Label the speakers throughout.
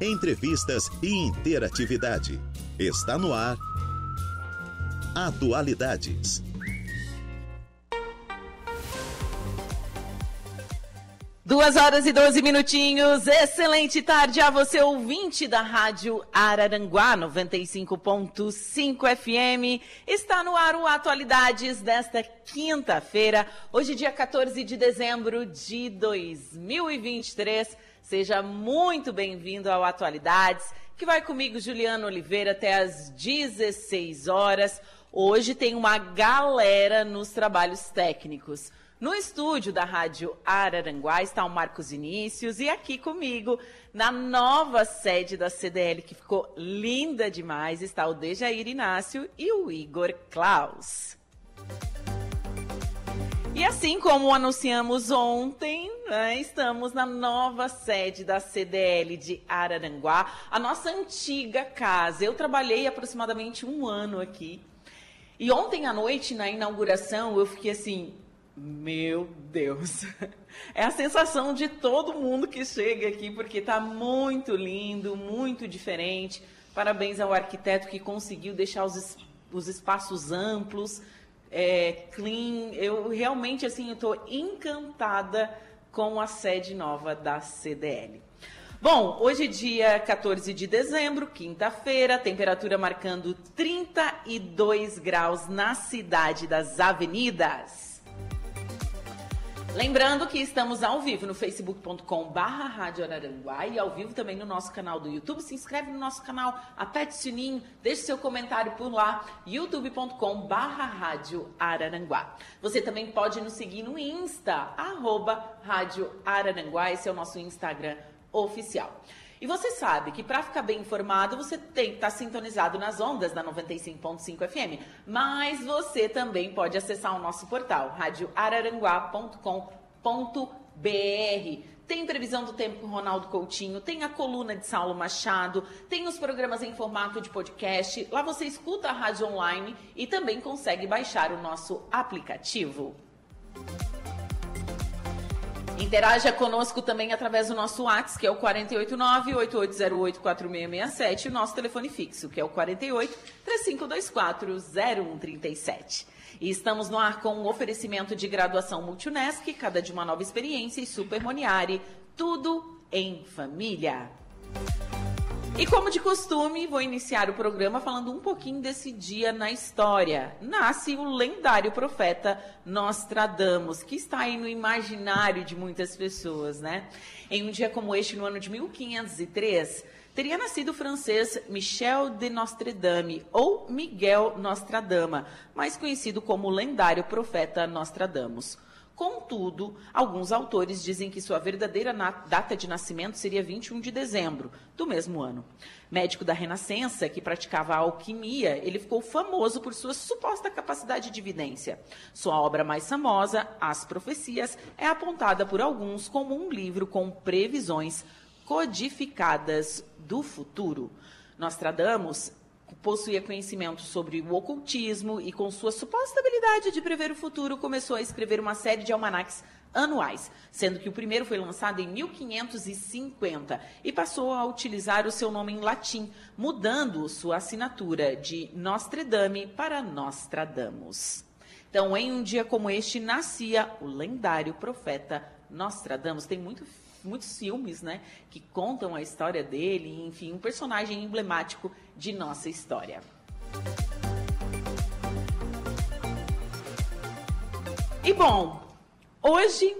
Speaker 1: entrevistas e interatividade. Está no ar. Atualidades.
Speaker 2: Duas horas e doze minutinhos. Excelente tarde a você, ouvinte da Rádio Araranguá 95.5 FM. Está no ar o Atualidades desta quinta-feira, hoje, dia 14 de dezembro de 2023. Seja muito bem-vindo ao Atualidades, que vai comigo, Juliano Oliveira, até às 16 horas. Hoje tem uma galera nos trabalhos técnicos. No estúdio da Rádio Araranguá está o Marcos Inícios e aqui comigo, na nova sede da CDL, que ficou linda demais, está o Dejair Inácio e o Igor Klaus. E assim como anunciamos ontem, né, estamos na nova sede da CDL de Araranguá, a nossa antiga casa. Eu trabalhei aproximadamente um ano aqui. E ontem à noite, na inauguração, eu fiquei assim, meu Deus. É a sensação de todo mundo que chega aqui, porque está muito lindo, muito diferente. Parabéns ao arquiteto que conseguiu deixar os, os espaços amplos, é, clean. Eu realmente assim estou encantada com a sede nova da CDL. Bom, hoje é dia 14 de dezembro, quinta-feira, temperatura marcando 32 graus na cidade das avenidas. Lembrando que estamos ao vivo no facebook.com barra Rádio e ao vivo também no nosso canal do YouTube. Se inscreve no nosso canal, aperte o sininho, deixe seu comentário por lá, youtube.com barra Rádio Araranguá. Você também pode nos seguir no Insta, arroba Rádio Araranguá, esse é o nosso Instagram oficial. E você sabe que para ficar bem informado, você tem que estar tá sintonizado nas ondas da 95.5 FM. Mas você também pode acessar o nosso portal, radioararanguá.com.br. Tem previsão do tempo com Ronaldo Coutinho, tem a coluna de Saulo Machado, tem os programas em formato de podcast. Lá você escuta a rádio online e também consegue baixar o nosso aplicativo. Interaja conosco também através do nosso WhatsApp, que é o 489-8808-4667, e o nosso telefone fixo, que é o 48-3524-0137. E estamos no ar com um oferecimento de graduação Multunesc, cada de uma nova experiência, e Super Moniari, tudo em família. E como de costume, vou iniciar o programa falando um pouquinho desse dia na história. Nasce o lendário profeta Nostradamus, que está aí no imaginário de muitas pessoas, né? Em um dia como este, no ano de 1503, teria nascido o francês Michel de Nostradame, ou Miguel Nostradama, mais conhecido como o lendário profeta Nostradamus. Contudo, alguns autores dizem que sua verdadeira data de nascimento seria 21 de dezembro do mesmo ano. Médico da Renascença, que praticava a alquimia, ele ficou famoso por sua suposta capacidade de vidência. Sua obra mais famosa, As Profecias, é apontada por alguns como um livro com previsões codificadas do futuro. Nostradamus possuía conhecimento sobre o ocultismo e, com sua suposta habilidade de prever o futuro, começou a escrever uma série de almanacs anuais, sendo que o primeiro foi lançado em 1550 e passou a utilizar o seu nome em latim, mudando sua assinatura de Nostradame para Nostradamus. Então, em um dia como este, nascia o lendário profeta Nostradamus. Tem muito muitos filmes, né, que contam a história dele, enfim, um personagem emblemático de nossa história. E bom, hoje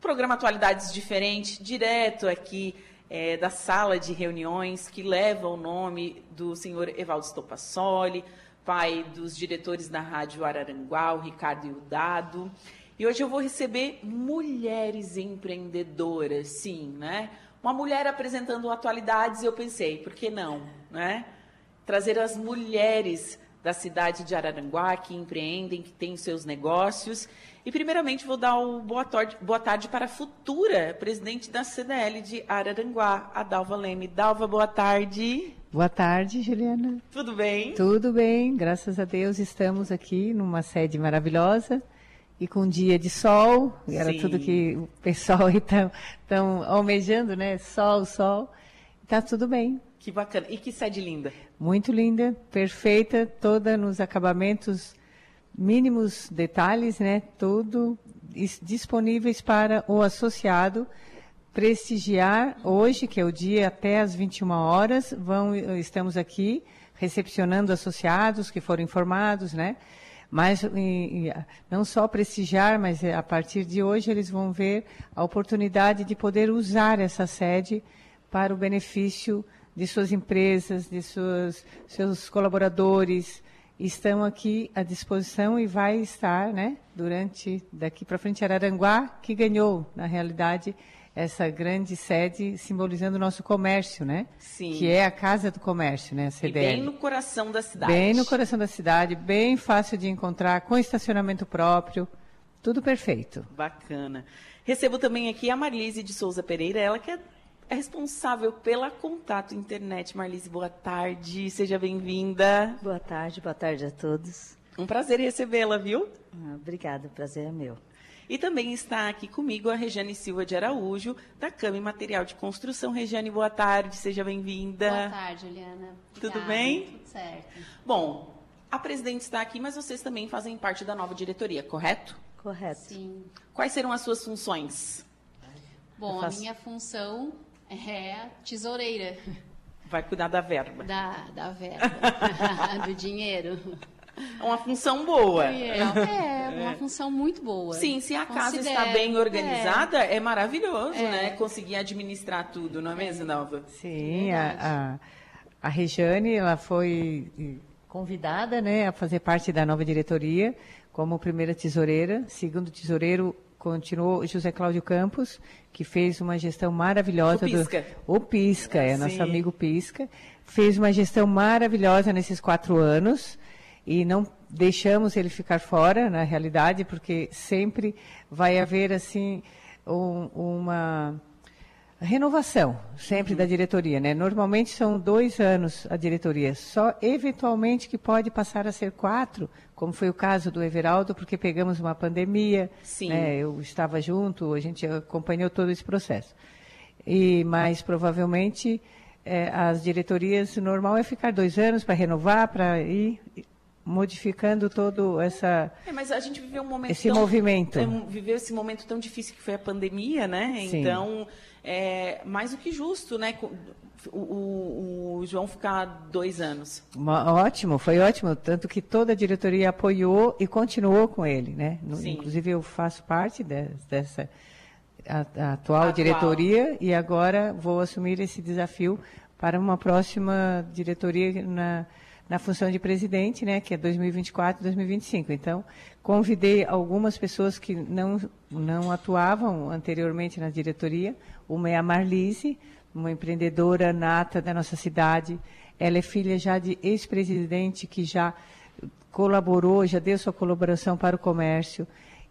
Speaker 2: programa Atualidades Diferente, direto aqui é, da sala de reuniões que leva o nome do senhor Evaldo Stopassoli, pai dos diretores da Rádio Araranguá, o Ricardo Ildado. E hoje eu vou receber mulheres empreendedoras, sim, né? Uma mulher apresentando atualidades, eu pensei, por que não, né? Trazer as mulheres da cidade de Araranguá que empreendem, que têm seus negócios. E primeiramente vou dar o boa tarde, boa tarde para a futura presidente da CDL de Araranguá, a Dalva Leme. Dalva, boa tarde.
Speaker 3: Boa tarde, Juliana.
Speaker 2: Tudo bem?
Speaker 3: Tudo bem, graças a Deus estamos aqui numa sede maravilhosa e com um dia de sol, era Sim. tudo que o pessoal está tão almejando, né? Sol, sol. Tá tudo bem.
Speaker 2: Que bacana. E que sede linda.
Speaker 3: Muito linda, perfeita, toda nos acabamentos mínimos detalhes, né? Tudo disponíveis para o associado prestigiar hoje, que é o dia até às 21 horas, vão, estamos aqui recepcionando associados que foram informados, né? Mas e, e, não só prestigiar, mas a partir de hoje eles vão ver a oportunidade de poder usar essa sede para o benefício de suas empresas, de suas, seus colaboradores, estão aqui à disposição e vai estar, né, durante daqui para frente Araranguá, que ganhou, na realidade, essa grande sede simbolizando o nosso comércio, né?
Speaker 2: Sim.
Speaker 3: Que é a casa do comércio, né? A CDL.
Speaker 2: E bem no coração da cidade.
Speaker 3: Bem no coração da cidade, bem fácil de encontrar, com estacionamento próprio, tudo perfeito.
Speaker 2: Bacana. Recebo também aqui a Marlise de Souza Pereira, ela que é é responsável pela Contato Internet. Marlise, boa tarde, seja bem-vinda.
Speaker 4: Boa tarde, boa tarde a todos.
Speaker 2: Um prazer recebê-la, viu?
Speaker 4: Ah, obrigada, o prazer é meu.
Speaker 2: E também está aqui comigo a Regiane Silva de Araújo, da Cama e Material de Construção. Regiane, boa tarde, seja bem-vinda.
Speaker 5: Boa tarde, Juliana.
Speaker 2: Tudo bem?
Speaker 5: Tudo certo.
Speaker 2: Bom, a presidente está aqui, mas vocês também fazem parte da nova diretoria, correto?
Speaker 4: Correto.
Speaker 5: Sim.
Speaker 2: Quais serão as suas funções?
Speaker 5: Bom, faço... a minha função é tesoureira.
Speaker 2: Vai cuidar da verba.
Speaker 5: Da, da verba. do dinheiro.
Speaker 2: É uma função boa.
Speaker 5: É, é, uma é. função muito boa.
Speaker 2: Sim, se a casa está bem organizada, é, é maravilhoso, é. né? Conseguir administrar tudo, não é mesmo, Nalva?
Speaker 3: Sim, a, a, a Regiane, ela foi convidada né, a fazer parte da nova diretoria como primeira tesoureira. Segundo tesoureiro, continuou José Cláudio Campos, que fez uma gestão maravilhosa.
Speaker 2: O Pisca.
Speaker 3: Do, o Pisca, é, nosso amigo Pisca. Fez uma gestão maravilhosa nesses quatro anos e não deixamos ele ficar fora, na realidade, porque sempre vai haver, assim, um, uma renovação, sempre uhum. da diretoria, né? Normalmente são dois anos a diretoria, só eventualmente que pode passar a ser quatro, como foi o caso do Everaldo, porque pegamos uma pandemia,
Speaker 2: Sim.
Speaker 3: Né? eu estava junto, a gente acompanhou todo esse processo. E mais provavelmente é, as diretorias normal é ficar dois anos para renovar, para ir modificando todo essa
Speaker 2: é, mas a gente viveu um momento
Speaker 3: esse
Speaker 2: tão,
Speaker 3: movimento.
Speaker 2: É, viveu esse momento tão difícil que foi a pandemia né?
Speaker 3: Sim.
Speaker 2: então é mais do que justo né? O, o, o, João ficar dois anos.
Speaker 3: Uma, ótimo foi ótimo. Tanto que toda a diretoria apoiou e continuou com ele né? Inclusive eu faço parte de, dessa a, a atual, atual. diretoria e agora vou assumir esse desafio para uma próxima diretoria na na função de presidente, né, que é 2024 2025. Então, convidei algumas pessoas que não, não atuavam anteriormente na diretoria. Uma é a Marlise, uma empreendedora nata da nossa cidade. Ela é filha já de ex-presidente que já colaborou, já deu sua colaboração para o comércio.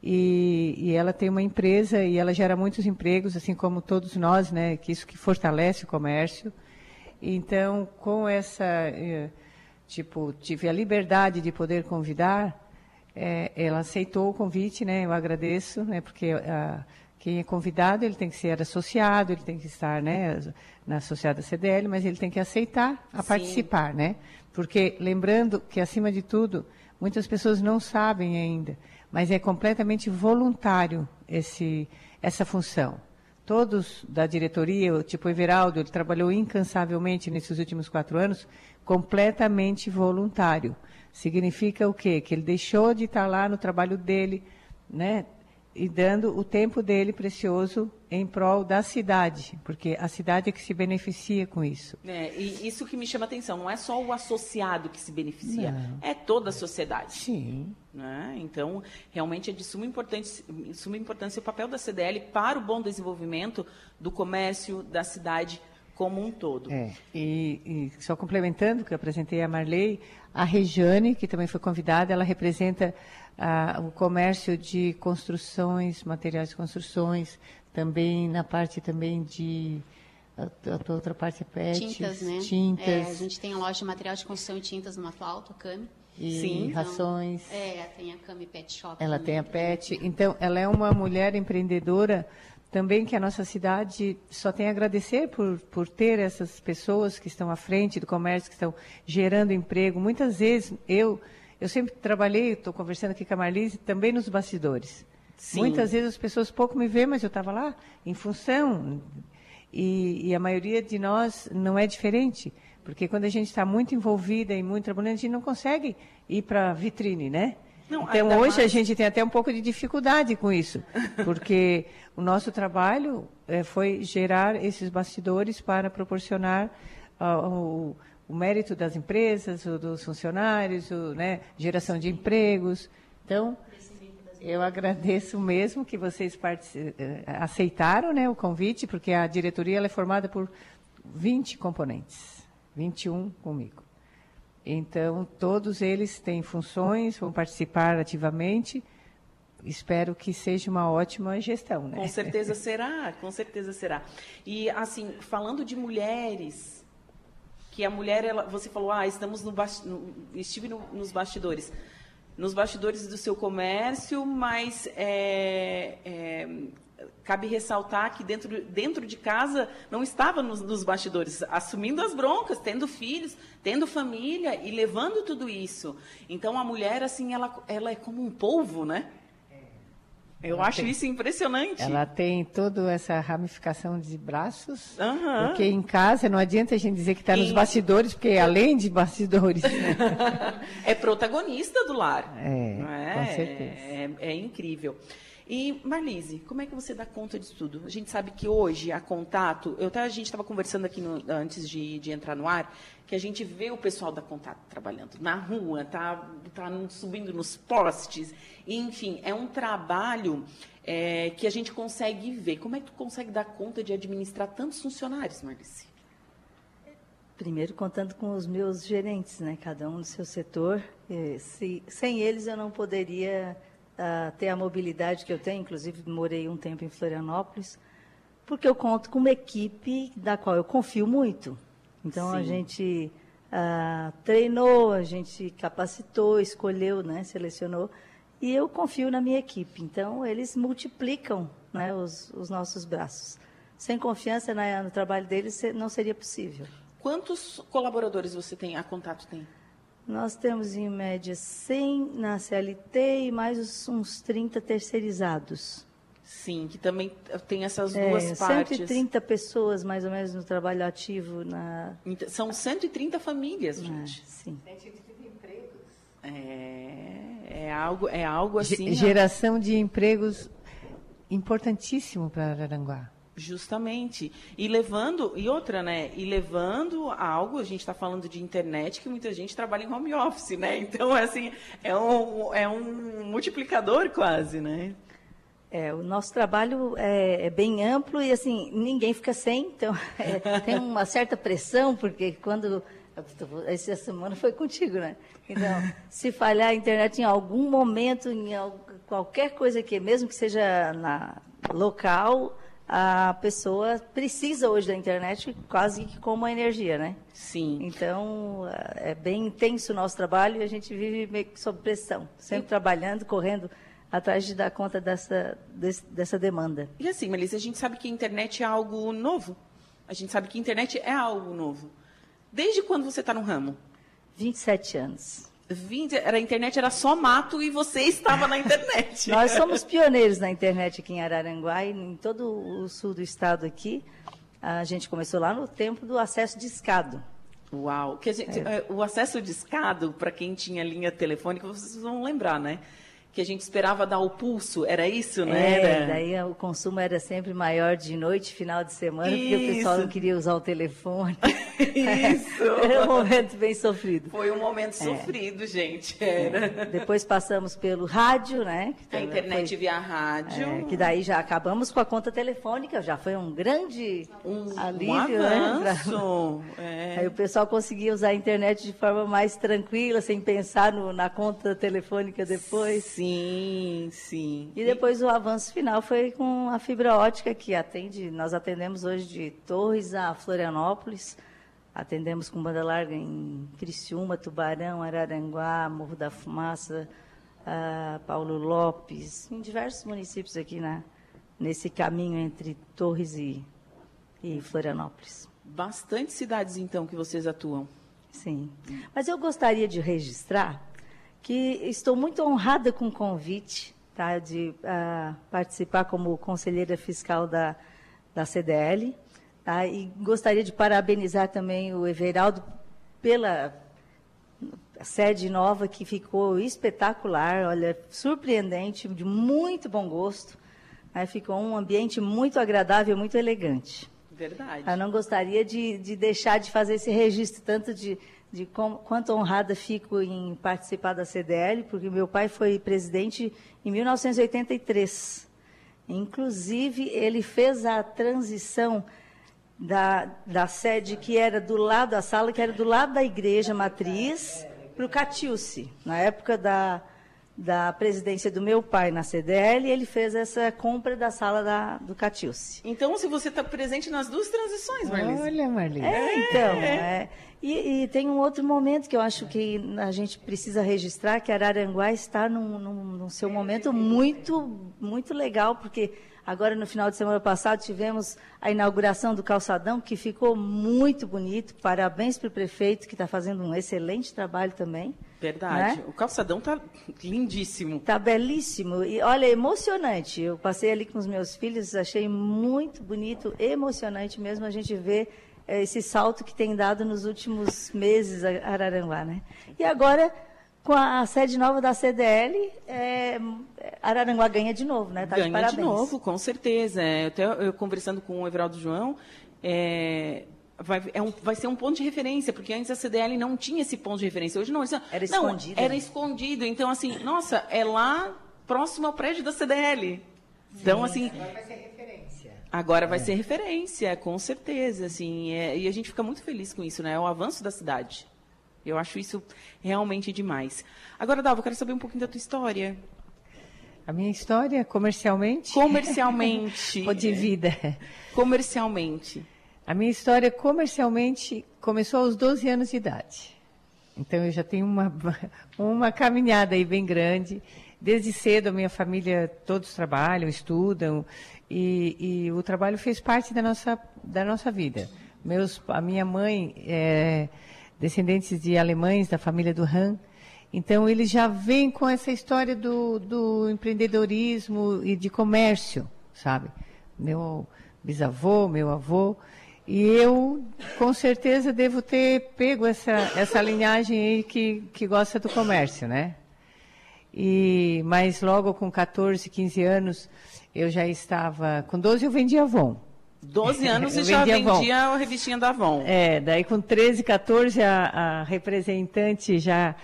Speaker 3: E, e, ela tem uma empresa e ela gera muitos empregos, assim como todos nós, né? Que isso que fortalece o comércio. Então, com essa eh, tipo, tive a liberdade de poder convidar, é, ela aceitou o convite, né? Eu agradeço, né? Porque a, quem é convidado, ele tem que ser associado, ele tem que estar, né? Na associada CDL, mas ele tem que aceitar a Sim. participar, né? Porque, lembrando que, acima de tudo, muitas pessoas não sabem ainda, mas é completamente voluntário esse, essa função. Todos da diretoria, tipo Everaldo, ele trabalhou incansavelmente nesses últimos quatro anos, completamente voluntário. Significa o quê? Que ele deixou de estar lá no trabalho dele, né? E dando o tempo dele precioso em prol da cidade, porque a cidade é que se beneficia com isso.
Speaker 2: É, e isso que me chama a atenção, não é só o associado que se beneficia, não. é toda a sociedade.
Speaker 3: Sim.
Speaker 2: Né? Então, realmente é de suma importância, suma importância o papel da CDL para o bom desenvolvimento do comércio da cidade como um todo.
Speaker 3: É, e, e, só complementando, que eu apresentei a Marley, a Regiane, que também foi convidada, ela representa ah, o comércio de construções, materiais de construções, também na parte também de a, a outra parte é pet,
Speaker 5: tintas, né?
Speaker 3: Tintas.
Speaker 5: É, a gente tem a loja de material de construção e tintas numa flauta, a Cami.
Speaker 3: E Sim, rações.
Speaker 5: Então, é, tem a Cami Pet Shop.
Speaker 3: Ela
Speaker 5: também,
Speaker 3: tem a Pet. Então, ela é uma mulher empreendedora também que a nossa cidade só tem a agradecer por, por ter essas pessoas que estão à frente do comércio, que estão gerando emprego. Muitas vezes, eu, eu sempre trabalhei, estou conversando aqui com a Marlise, também nos bastidores. Sim. Muitas vezes as pessoas pouco me veem, mas eu estava lá em função. E, e, a maioria de nós não é diferente. Porque quando a gente está muito envolvida e muito trabalhando, a gente não consegue ir para a vitrine, né? Não, então, hoje mais... a gente tem até um pouco de dificuldade com isso, porque o nosso trabalho é, foi gerar esses bastidores para proporcionar uh, o, o, mérito das empresas, o, dos funcionários, o, né, geração de empregos. Então, eu agradeço mesmo que vocês eh, aceitaram né, o convite, porque a diretoria é formada por 20 componentes, 21 comigo. Então, todos eles têm funções, vão participar ativamente. Espero que seja uma ótima gestão, né?
Speaker 2: Com certeza será, com certeza será. E, assim, falando de mulheres, que a mulher, ela, você falou, ah, estamos no, no estive no, nos bastidores. Nos bastidores do seu comércio, mas é, é, cabe ressaltar que dentro, dentro de casa não estava nos, nos, bastidores, assumindo as broncas, tendo filhos, tendo família e levando tudo isso. Então a mulher, assim, ela, ela é como um polvo, né? Eu ela acho tem, isso impressionante.
Speaker 3: Ela tem toda essa ramificação de braços, uhum. porque em casa não adianta a gente dizer que está nos bastidores, porque além de bastidores.
Speaker 2: É protagonista do lar.
Speaker 3: É, é com certeza.
Speaker 2: É, é incrível. E, Marlise, como é que você dá conta disso tudo? A gente sabe que hoje a contato, eu, a gente estava conversando aqui no, antes de, de, entrar no ar, que a gente vê o pessoal da contato trabalhando na rua, tá, tá subindo nos postes, enfim, é um trabalho é, que a gente consegue ver. Como é que tu consegue dar conta de administrar tantos funcionários, Marlise?
Speaker 4: Primeiro, contando com os meus gerentes, né, cada um no seu setor. Se, sem eles, eu não poderia uh, ter a mobilidade que eu tenho, inclusive morei um tempo em Florianópolis, porque eu conto com uma equipe da qual eu confio muito. Então Sim. a gente uh, treinou, a gente capacitou, escolheu, né, selecionou, e eu confio na minha equipe. Então eles multiplicam né, os, os nossos braços. Sem confiança no trabalho deles não seria possível.
Speaker 2: Quantos colaboradores você tem, a Contato tem?
Speaker 4: Nós temos, em média, 100 na CLT e mais uns 30 terceirizados.
Speaker 2: Sim, que também tem essas é, duas partes.
Speaker 4: 130 pessoas, mais ou menos, no trabalho ativo. Na...
Speaker 2: São 130 famílias,
Speaker 4: é,
Speaker 2: gente.
Speaker 4: É, sim.
Speaker 3: 130 empregos.
Speaker 2: É, é, algo, é algo assim...
Speaker 3: Geração de empregos importantíssimo para Araranguá.
Speaker 2: Justamente. E levando, e outra, né? E levando a algo, a gente está falando de internet, que muita gente trabalha em home office, né? Então, assim, é um, é um multiplicador quase, né?
Speaker 4: É, o nosso trabalho é, é, bem amplo e, assim, ninguém fica sem. Então, é, tem uma certa pressão, porque quando... Essa semana foi contigo, né? Então, se falhar a internet em algum momento, em qualquer coisa que, mesmo que seja na local a pessoa precisa hoje da internet quase que como uma energia, né?
Speaker 2: Sim.
Speaker 4: Então, é bem intenso o nosso trabalho e a gente vive meio que sob pressão, sempre trabalhando, correndo atrás de dar conta dessa, dessa demanda.
Speaker 2: E assim, Melissa, a gente sabe que a internet é algo novo. A gente sabe que a internet é algo novo. Desde quando você está no ramo?
Speaker 4: 27 anos.
Speaker 2: 20, era, a internet era só mato e você estava na internet.
Speaker 4: Nós somos pioneiros na internet aqui em Araranguá e em todo o sul do estado aqui. A gente começou lá no tempo do acesso de escado.
Speaker 2: Uau! Que gente, é. Eh, o acesso de escado, para quem tinha linha telefônica, vocês vão lembrar, né? Que a gente esperava dar o pulso, era isso, né?
Speaker 4: É, era... daí o consumo era sempre maior de noite, final de semana, isso. porque o pessoal não queria usar o telefone.
Speaker 2: Isso!
Speaker 4: era um momento bem sofrido.
Speaker 2: Foi um momento é. sofrido, gente. Era.
Speaker 4: É. Depois passamos pelo rádio, né?
Speaker 2: a internet foi... via rádio. É,
Speaker 4: que daí já acabamos com a conta telefônica, já foi um grande
Speaker 2: um,
Speaker 4: alívio, um
Speaker 2: avanço.
Speaker 4: né? Pra... Aí o pessoal conseguia usar a internet de forma mais tranquila, sem pensar no, na conta telefônica depois.
Speaker 2: Sim. Sim, sim.
Speaker 4: E depois o avanço final foi com a fibra ótica que atende, nós atendemos hoje de Torres a Florianópolis, atendemos com banda larga em Criciúma, Tubarão, Araranguá, Morro da Fumaça, uh, Paulo Lopes, em diversos municípios aqui na, nesse caminho entre Torres e, e Florianópolis.
Speaker 2: Bastante cidades, então, que vocês atuam.
Speaker 4: Sim. Mas eu gostaria de registrar que estou muito honrada com o convite tá, de uh, participar como conselheira fiscal da, da CDL. Tá, e gostaria de parabenizar também o Everaldo pela sede nova que ficou espetacular, olha, surpreendente, de muito bom gosto. Aí ficou um ambiente muito agradável, muito elegante.
Speaker 2: Verdade.
Speaker 4: Eu não gostaria de, de deixar de fazer esse registro, tanto de, de com, quanto honrada fico em participar da CDL, porque meu pai foi presidente em 1983. Inclusive, ele fez a transição da, da sede que era do lado da sala, que era do lado da igreja matriz, para o Catiúce, na época da, da presidência do meu pai na CDL, ele fez essa compra da sala da, do Catiúce.
Speaker 2: Então, se você está presente nas duas transições, Marlise.
Speaker 3: Olha, Marlise.
Speaker 4: É, então. É. E, e, tem um outro momento que eu acho que a gente precisa registrar, que Araranguá está num, num, num seu momento muito, muito legal, porque Agora, no final de semana passado, tivemos a inauguração do calçadão, que ficou muito bonito. Parabéns para o prefeito, que está fazendo um excelente trabalho também.
Speaker 2: Verdade. Né? O calçadão está lindíssimo.
Speaker 4: Está belíssimo. E olha, emocionante. Eu passei ali com os meus filhos, achei muito bonito, emocionante mesmo a gente ver esse salto que tem dado nos últimos meses a Araranguá. Né? E agora com a sede nova da CDL, é, Araranguá ganha de novo, né?
Speaker 2: Tá ganha de, parabéns. de novo, com certeza. É, até eu conversando com o Everaldo João, é, vai, é um, vai ser um ponto de referência, porque antes a CDL não tinha esse ponto de referência. Hoje não.
Speaker 4: Era escondido.
Speaker 2: Não, era escondido. Então, assim, nossa, é lá próximo ao prédio da CDL. Então, Sim, assim. Agora vai é. ser referência, com certeza. Assim, é, e a gente fica muito feliz com isso, né? É o avanço da cidade. Eu acho isso realmente demais. Agora, Dalva, eu quero saber um pouquinho da tua história.
Speaker 3: A minha história, comercialmente?
Speaker 2: Comercialmente.
Speaker 3: Ou de vida?
Speaker 2: Comercialmente.
Speaker 3: A minha história, comercialmente, começou aos 12 anos de idade. Então, eu já tenho uma, uma caminhada aí bem grande. Desde cedo, a minha família, todos trabalham, estudam, e, e o trabalho fez parte da nossa, da nossa vida. Meus, a minha mãe... É, descendentes de alemães da família do Han. Então, eles já vêm com essa história do, do empreendedorismo e de comércio, sabe? Meu bisavô, meu avô. E eu, com certeza, devo ter pego essa, essa linhagem aí que, que gosta do comércio, né? E, mas logo com 14, 15 anos, eu já estava. Com 12 eu vendia Avon.
Speaker 2: 12 anos e já vendia a revistinha da Avon.
Speaker 3: É, daí com 13, 14, a, a representante já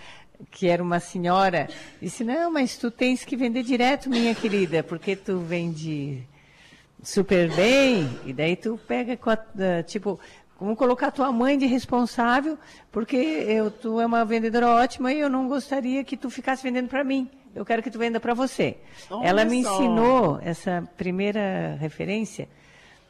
Speaker 3: que era uma senhora, disse, não, mas tu tens que vender direto, minha querida, porque tu vende super bem, e daí tu pega, tipo, vamos colocar tua mãe de responsável, porque eu, tu é uma vendedora ótima e eu não gostaria que tu ficasse vendendo para mim. Eu quero que tu venda para você. Olha Ela me só. ensinou essa primeira referência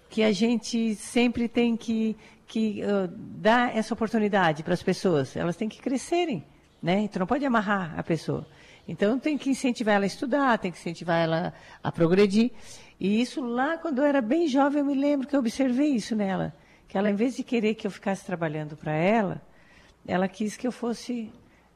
Speaker 3: que a gente sempre tem que, que uh, dar essa oportunidade para as pessoas. Elas têm que crescerem, né? Tu não pode amarrar a pessoa. Então tem que incentivar ela a estudar, tem que incentivar ela a progredir. E isso lá, quando eu era bem jovem, eu me lembro que eu observei isso nela. Que ela, em vez de querer que eu ficasse trabalhando para ela, ela quis que eu fosse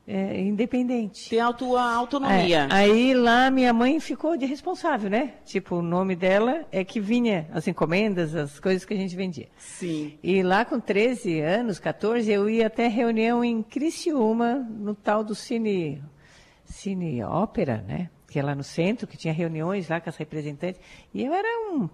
Speaker 3: é, independente.
Speaker 2: Ter a tua autonomia.
Speaker 3: É, aí lá minha mãe ficou de responsável, né? Tipo, o nome dela é que vinha as encomendas, as coisas que a gente vendia.
Speaker 2: Sim.
Speaker 3: E lá com 13 anos, 14, eu ia até reunião em Criciúma, no tal do Cine, Cine Ópera, né? Que é lá no centro, que tinha reuniões lá com as representantes. E eu era um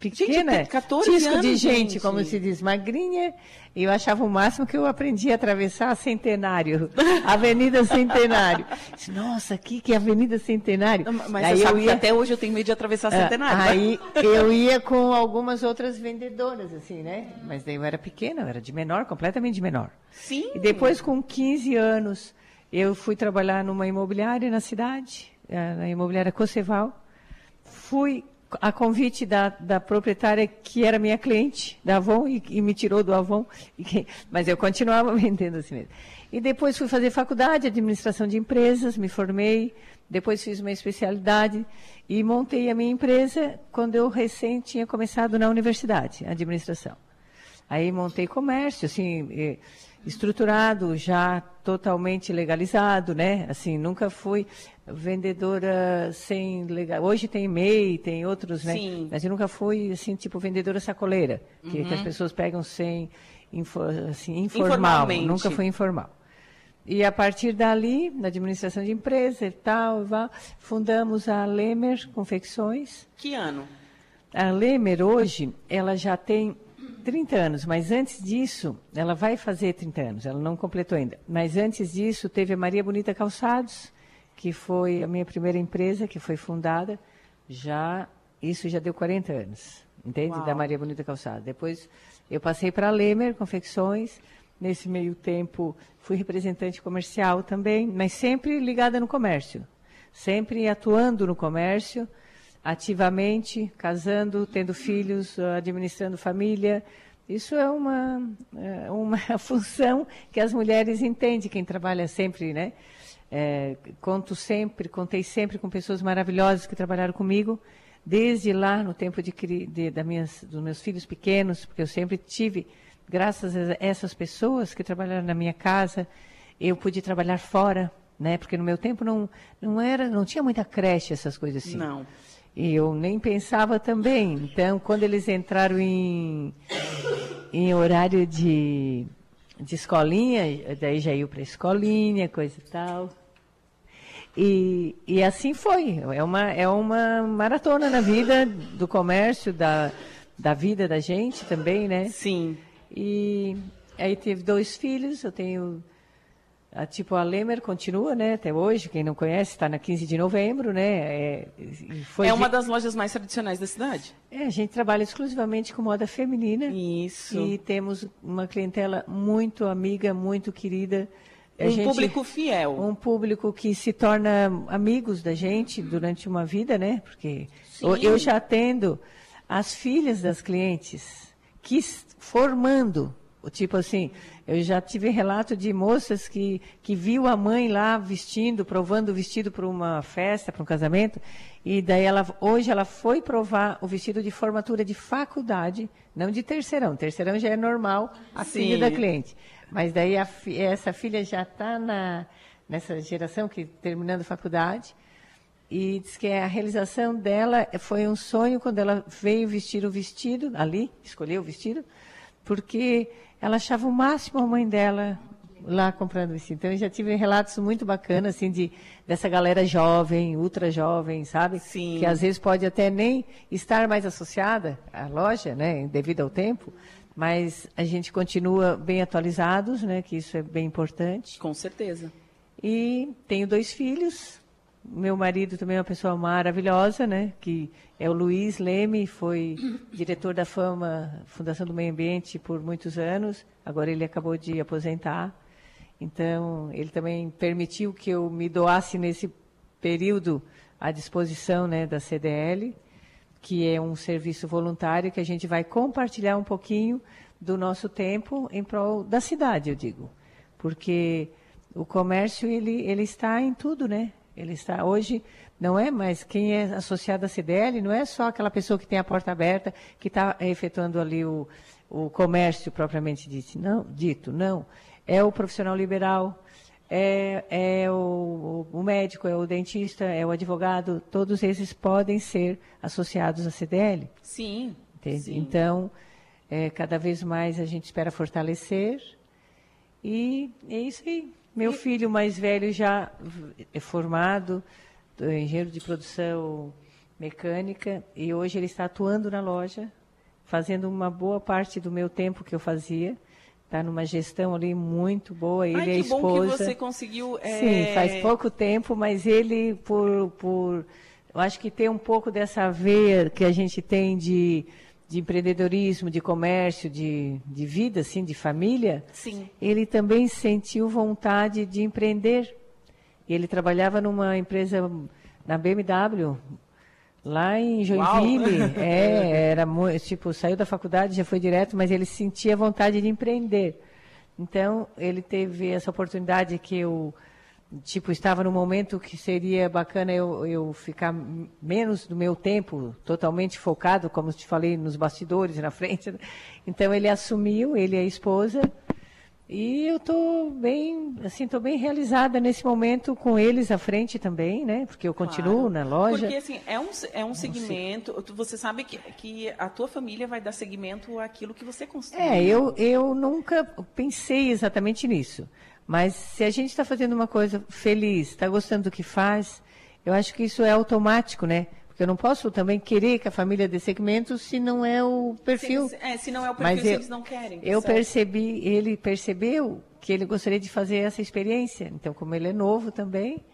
Speaker 3: pequena, gente, 14 tisco anos, de gente, gente, como se diz, magrinha. E eu achava o máximo que eu aprendi a atravessar a Centenário, Avenida Centenário. Nossa, aqui que é Avenida Centenário.
Speaker 2: Mas aí eu ia... até hoje eu tenho medo de atravessar a Centenário.
Speaker 3: Ah, aí eu ia com algumas outras vendedoras, assim, né? Mas daí eu era pequena, eu era de menor, completamente de menor.
Speaker 2: Sim.
Speaker 3: E depois, com 15 anos, eu fui trabalhar numa imobiliária na cidade, eh, na imobiliária Coceval. Fui a convite da, da proprietária que era minha cliente da Avon e, e me tirou do Avon, mas eu continuava vendendo assim mesmo. E depois fui fazer faculdade, administração de empresas, me formei, depois fiz uma especialidade e montei a minha empresa quando eu recém tinha começado na universidade, administração. Aí montei comércio, assim, estruturado, já totalmente legalizado, né? Assim, nunca fui vendedora sem legal. Hoje tem MEI, tem outros, né? Sim. Mas eu nunca fui assim, tipo vendedora sacoleira, que, uhum. que as pessoas pegam sem assim, informal. Nunca fui informal. E a partir dali, na administração de empresa e tal, fundamos a Lemer Confecções.
Speaker 2: Que ano?
Speaker 3: A Lemer hoje, ela já tem 30 anos, mas antes disso, ela vai fazer 30 anos, ela não completou ainda. Mas antes disso, teve a Maria Bonita Calçados, que foi a minha primeira empresa, que foi fundada, já, isso já deu 40 anos, entende? Uau. Da Maria Bonita Calçados. Depois eu passei para a Lemer Confecções, nesse meio tempo fui representante comercial também, mas sempre ligada no comércio, sempre atuando no comércio, ativamente, casando, tendo filhos, administrando família. Isso é uma, é uma função que as mulheres entendem, quem trabalha sempre, né? É, conto sempre, contei sempre com pessoas maravilhosas que trabalharam comigo, desde lá no tempo de, de, da minhas, dos meus filhos pequenos, porque eu sempre tive, graças a essas pessoas que trabalharam na minha casa, eu pude trabalhar fora, né? Porque no meu tempo não, não era, não tinha muita creche essas coisas assim.
Speaker 2: Não.
Speaker 3: E eu nem pensava também. Então, quando eles entraram em, em horário de, de escolinha, daí já ia para a escolinha, coisa e tal. E, e assim foi. É uma, é uma maratona na vida do comércio, da, da vida da gente também, né?
Speaker 2: Sim.
Speaker 3: E aí teve dois filhos, eu tenho a, tipo, a Lemer continua, né, até hoje, quem não conhece, está na 15 de novembro, né.
Speaker 2: É, é uma de... das lojas mais tradicionais da cidade.
Speaker 3: É, a gente trabalha exclusivamente com moda feminina.
Speaker 2: Isso.
Speaker 3: E temos uma clientela muito amiga, muito querida.
Speaker 2: A um gente, público fiel.
Speaker 3: Um público que se torna amigos da gente durante uma vida, né, porque eu, eu já atendo as filhas das clientes, que formando, tipo assim, eu já tive relato de moças que, que viu a mãe lá vestindo, provando o vestido para uma festa, para um casamento, e daí ela, hoje ela foi provar o vestido de formatura de faculdade, não de terceirão. Terceirão já é normal, a Sim. filha da cliente. Mas daí a, essa filha já está nessa geração que terminando faculdade, e diz que a realização dela foi um sonho quando ela veio vestir o vestido, ali, escolheu o vestido, porque ela achava o máximo a mãe dela lá comprando vestido. Então, eu já tive relatos muito bacanas, assim, de, dessa galera jovem, ultra jovem, sabe?
Speaker 2: Sim.
Speaker 3: Que às vezes pode até nem estar mais associada à loja, né, devido ao tempo, mas a gente continua bem atualizados, né, que isso é bem importante.
Speaker 2: Com certeza.
Speaker 3: E tenho dois filhos, meu marido também é uma pessoa maravilhosa, né? Que é o Luiz Leme, foi diretor da Fama, Fundação do Meio Ambiente por muitos anos. Agora ele acabou de aposentar. Então, ele também permitiu que eu me doasse nesse período à disposição né, da CDL, que é um serviço voluntário que a gente vai compartilhar um pouquinho do nosso tempo em prol da cidade, eu digo. Porque o comércio, ele, ele está em tudo, né? Ele está hoje não é mais quem é associado à CDL, não é só aquela pessoa que tem a porta aberta, que está efetuando ali o, o comércio propriamente dito, não, dito, não. É o profissional liberal, é, é o, o, médico, é o dentista, é o advogado, todos esses podem ser associados à CDL.
Speaker 2: Sim. sim.
Speaker 3: Então, é, cada vez mais a gente espera fortalecer e é isso aí. Meu filho mais velho já é formado, é engenheiro de produção mecânica, e hoje ele está atuando na loja, fazendo uma boa parte do meu tempo que eu fazia. Está numa gestão ali muito boa, ele Ai, e a esposa. bom
Speaker 2: que você conseguiu...
Speaker 3: É... Sim, faz pouco tempo, mas ele, por, por... Eu acho que tem um pouco dessa veia que a gente tem de de empreendedorismo, de comércio, de, de vida, assim, de família,
Speaker 2: Sim.
Speaker 3: ele também sentiu vontade de empreender. Ele trabalhava numa empresa na BMW, Lá em Joinville, é, era tipo, saiu da faculdade, já foi direto, mas ele sentia vontade de empreender. Então, ele teve essa oportunidade que eu, tipo, estava no momento que seria bacana eu, eu ficar menos do meu tempo totalmente focado, como te falei, nos bastidores, na frente. Então, ele assumiu, ele e a esposa, e eu estou bem, assim, estou bem realizada nesse momento com eles à frente também, né? Porque eu continuo claro. na loja.
Speaker 2: Porque assim é um, é um segmento. Você sabe que, que a tua família vai dar segmento àquilo que você construiu.
Speaker 3: É, eu eu nunca pensei exatamente nisso. Mas se a gente está fazendo uma coisa feliz, está gostando do que faz, eu acho que isso é automático, né? Eu não posso também querer que a família dê segmento se não é o perfil.
Speaker 2: Se, é, se não é o perfil, Mas eu, eles não querem.
Speaker 3: Eu certo? percebi, ele percebeu que ele gostaria de fazer essa experiência. Então, como ele é novo também,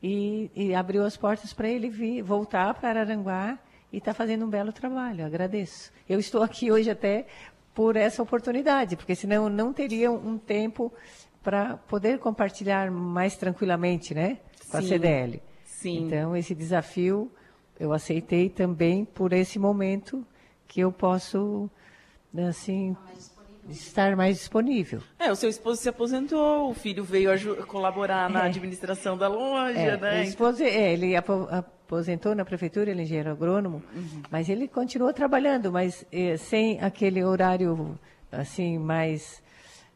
Speaker 3: e, e abriu as portas para ele vir, voltar para Aranguá e está fazendo um belo trabalho. Agradeço. Eu estou aqui hoje até por essa oportunidade, porque senão não teria um tempo para poder compartilhar mais tranquilamente, né, com Sim. a CDL. Sim. Então, esse desafio eu aceitei também por esse momento que eu posso, assim, estar mais disponível.
Speaker 2: É, o seu esposo se aposentou, o filho veio colaborar na é. administração da loja,
Speaker 3: é,
Speaker 2: né?
Speaker 3: Esposo, é, ele aposentou na prefeitura, ele é engenheiro agrônomo, uhum. mas ele continuou trabalhando, mas eh, sem aquele horário, assim, mais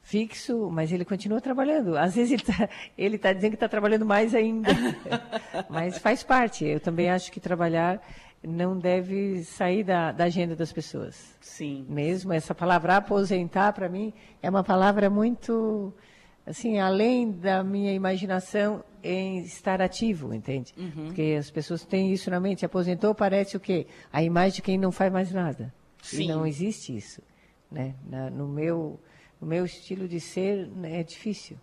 Speaker 3: fixo, mas ele continua trabalhando. Às vezes ele está ele tá dizendo que está trabalhando mais ainda, mas faz parte. Eu também acho que trabalhar não deve sair da, da agenda das pessoas.
Speaker 2: Sim.
Speaker 3: Mesmo essa palavra aposentar, para mim, é uma palavra muito, assim, além da minha imaginação em estar ativo, entende? Uhum. Porque as pessoas têm isso na mente. Aposentou parece o quê? A imagem de quem não faz mais nada. Sim. E não existe isso. Né? Na, no meu o meu estilo de ser né, é difícil.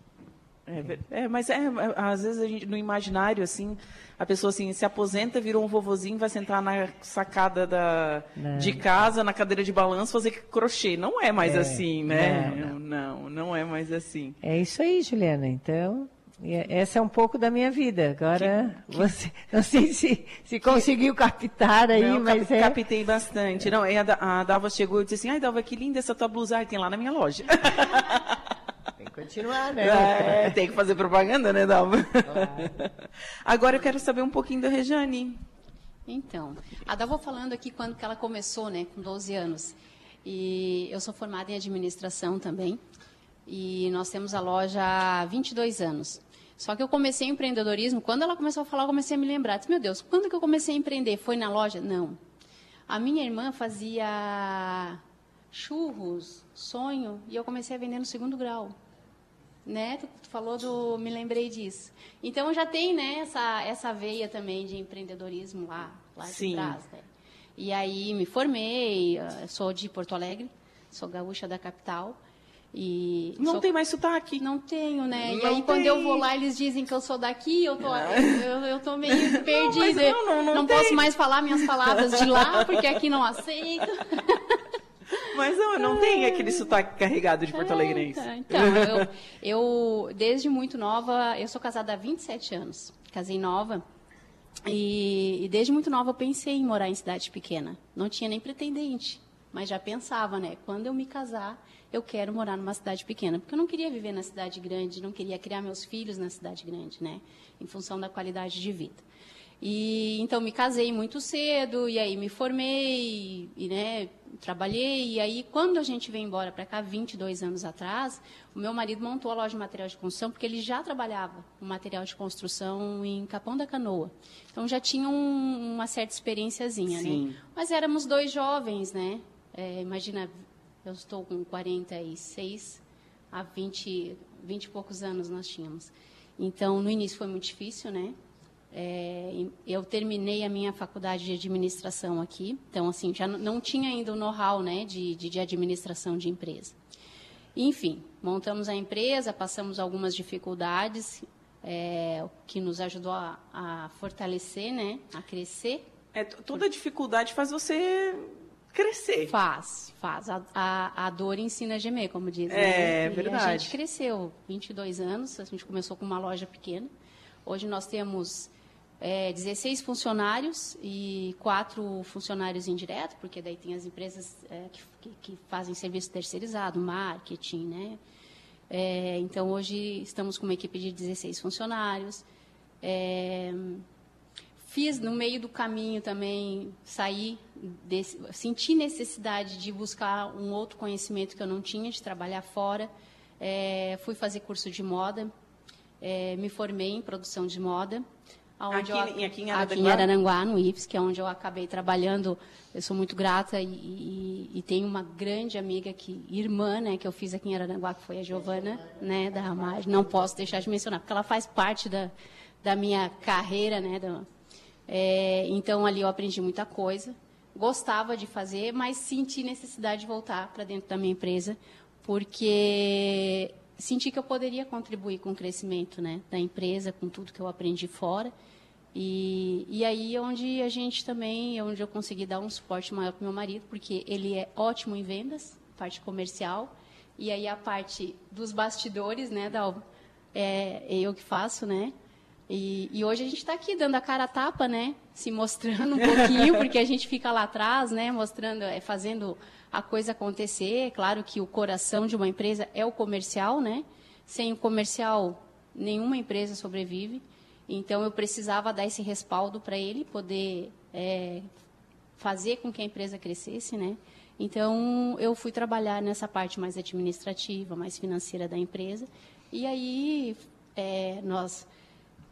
Speaker 2: É, é, mas é, às vezes a gente, no imaginário, assim, a pessoa assim, se aposenta, virou um vovozinho, vai sentar na sacada da, de casa, na cadeira de balanço, fazer crochê. Não é mais é, assim, né? Não, não, não, não, é mais assim.
Speaker 3: É isso aí, Juliana. Então, é, essa é um pouco da minha vida. Agora, que, que... você, não sei se, se conseguiu captar aí, não, mas cap,
Speaker 2: é... captei bastante. Não, a, a Dalva chegou e disse assim, ai, Dalva, que linda essa tua blusa. Ai, tem lá na minha loja.
Speaker 3: Tem que continuar, né?
Speaker 2: É, tem que fazer propaganda, né, Dalva? Claro. Agora eu quero saber um pouquinho da Rejane.
Speaker 5: Então, a Dalva falando aqui quando que ela começou, né, com 12 anos. E eu sou formada em administração também. E nós temos a loja há 22 anos. Só que eu comecei empreendedorismo, quando ela começou a falar, eu comecei a me lembrar. Disse, meu Deus, quando que eu comecei a empreender? Foi na loja? Não. A minha irmã fazia churros, sonho, e eu comecei a vender no segundo grau. Né? Tu, tu falou do... Me lembrei disso. Então, já tem né, essa, essa veia também de empreendedorismo lá, lá de trás. Né? E aí, me formei, eh, sou de Porto Alegre, sou gaúcha da capital. E
Speaker 2: não sou... tem mais sotaque.
Speaker 5: Não tenho, né? Não e aí, tem. quando eu vou lá, eles dizem que eu sou daqui, eu tô, eu, eu tô meio perdida. Não, não, não, não posso mais falar minhas palavras de lá, porque aqui não aceito.
Speaker 2: Mas não, não tem aquele sotaque carregado de Porto Alegre.
Speaker 5: É, então, eu, eu, desde muito nova, eu sou casada há 27 anos. Casei nova. E, e desde muito nova eu pensei em morar em cidade pequena. Não tinha nem pretendente, mas já pensava, né? Quando eu me casar, eu quero morar numa cidade pequena, porque eu não queria viver na cidade grande, não queria criar meus filhos na cidade grande, né? Em função da qualidade de vida. E então me casei muito cedo e aí me formei e né, trabalhei e aí quando a gente veio embora para cá 22 anos atrás, o meu marido montou a loja de material de construção porque ele já trabalhava com material de construção em Capão da Canoa. Então já tinha um, uma certa experiênciazinha, né? Mas éramos dois jovens, né? É, imagina eu estou com 46, há 20, 20 e poucos anos nós tínhamos. Então, no início foi muito difícil, né? É, eu terminei a minha faculdade de administração aqui, então, assim, já não tinha ainda o know-how né, de, de, de, administração de empresa. Enfim, montamos a empresa, passamos algumas dificuldades, é, que nos ajudou a, a fortalecer, né, a crescer.
Speaker 2: É, toda dificuldade faz você crescer.
Speaker 5: Faz, faz. A, a, a dor ensina a gemer, como dizem.
Speaker 2: É, né? verdade.
Speaker 5: a gente cresceu 22 anos, a gente começou com uma loja pequena. Hoje nós temos é, 16 funcionários e quatro funcionários indiretos, porque daí tem as empresas é, que, que, que, fazem serviço terceirizado, marketing, né? É, então, hoje estamos com uma equipe de 16 funcionários. É, fiz no meio do caminho também, sair, desse, senti necessidade de buscar um outro conhecimento que eu não tinha, de trabalhar fora. É, fui fazer curso de moda, é, me formei em produção de moda.
Speaker 2: Aqui, eu, aqui, em?
Speaker 5: Aqui em Araranguá, no IFES, que é onde eu acabei trabalhando. Eu sou muito grata e, e, e, tenho uma grande amiga, que, irmã, né, que eu fiz aqui em Araranguá, que foi a Giovana, né, da Ramagem. Não posso deixar de mencionar, porque ela faz parte da, da minha carreira, né, da, é, então, ali eu aprendi muita coisa. Gostava de fazer, mas senti necessidade de voltar para dentro da minha empresa, porque senti que eu poderia contribuir com o crescimento né, da empresa, com tudo que eu aprendi fora. E, e aí é onde a gente também, é onde eu consegui dar um suporte maior para meu marido, porque ele é ótimo em vendas, parte comercial, e aí a parte dos bastidores, né, Dalva, é, é eu que faço, né? E, e hoje a gente está aqui dando a cara a tapa, né? Se mostrando um pouquinho, porque a gente fica lá atrás, né? Mostrando, é, fazendo a coisa acontecer. Claro que o coração de uma empresa é o comercial, né? Sem o comercial, nenhuma empresa sobrevive. Então, eu precisava dar esse respaldo para ele poder é, fazer com que a empresa crescesse, né? Então, eu fui trabalhar nessa parte mais administrativa, mais financeira da empresa. E aí, é, nós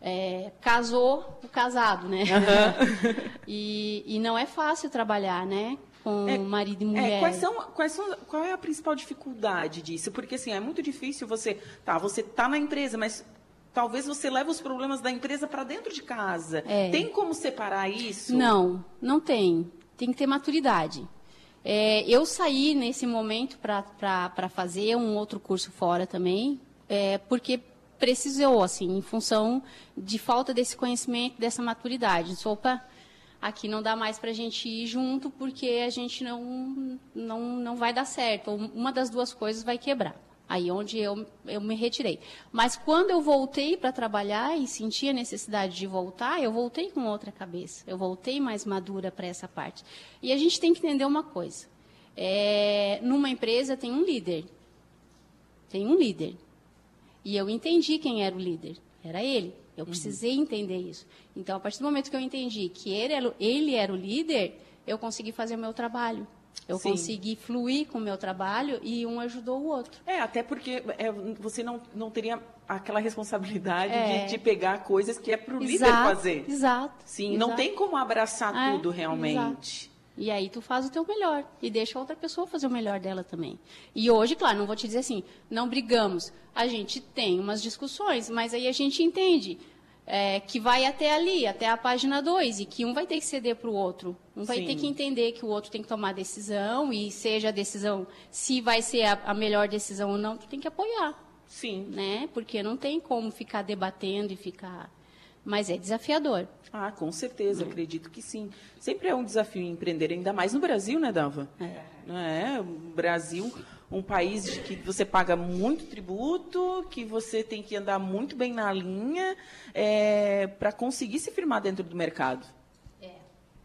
Speaker 5: é, casou o casado, né? Uhum. e, e não é fácil trabalhar, né? com é, marido e mulher.
Speaker 2: É, quais são, quais são, qual é a principal dificuldade disso? Porque assim, é muito difícil você, tá, você tá na empresa, mas talvez você leve os problemas da empresa para dentro de casa. É. Tem como separar isso?
Speaker 5: Não, não tem. Tem que ter maturidade. É, eu saí nesse momento para fazer um outro curso fora também, é, porque precisou, assim, em função de falta desse conhecimento, dessa maturidade. Opa, aqui não dá mais para a gente ir junto porque a gente não, não, não vai dar certo. Uma das duas coisas vai quebrar. Aí onde eu, eu me retirei. Mas quando eu voltei para trabalhar e senti a necessidade de voltar, eu voltei com outra cabeça. Eu voltei mais madura para essa parte. E a gente tem que entender uma coisa. É, numa empresa tem um líder. Tem um líder. E eu entendi quem era o líder. Era ele. Eu uhum. precisei uhum. entender isso. Então, a partir do momento que eu entendi que ele era, ele era o líder, eu consegui fazer o meu trabalho. Eu Sim. consegui fluir com o meu trabalho e um ajudou o outro.
Speaker 2: É, até porque é, você não, não teria aquela responsabilidade é. de, de, pegar coisas que é para o líder fazer.
Speaker 5: Exato.
Speaker 2: Sim,
Speaker 5: exato.
Speaker 2: não tem como abraçar é, tudo realmente.
Speaker 5: Exato. E aí tu faz o teu melhor e deixa a outra pessoa fazer o melhor dela também. E hoje, claro, não vou te dizer assim, não brigamos. A gente tem umas discussões, mas aí a gente entende é, que vai até ali, até a página 2, e que um vai ter que ceder para o outro. Um vai Sim. ter que entender que o outro tem que tomar decisão, e seja a decisão, se vai ser a, a melhor decisão ou não, tu tem que apoiar.
Speaker 2: Sim.
Speaker 5: Né? Porque não tem como ficar debatendo e ficar mas é desafiador.
Speaker 2: Ah, com certeza, acredito que sim. Sempre é um desafio empreender, ainda mais no Brasil, né, Dava? É. é o Brasil, um país de que você paga muito tributo, que você tem que andar muito bem na linha é, para conseguir se firmar dentro do mercado.
Speaker 5: É,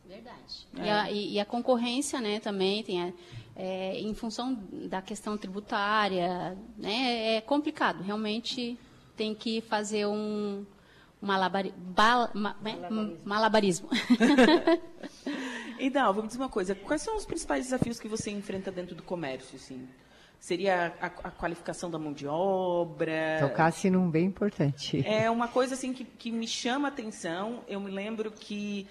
Speaker 5: verdade. É. E, a, e, a, concorrência, né, também tem a, é, em função da questão tributária, né, é complicado. Realmente tem que fazer um malabari, bal, ma, né? malabarismo. malabarismo.
Speaker 2: então, vamos dizer uma coisa. Quais são os principais desafios que você enfrenta dentro do comércio, assim? Seria a, a qualificação da mão de obra?
Speaker 3: Tocasse num bem importante.
Speaker 2: É uma coisa assim que, que me chama a atenção. Eu me lembro que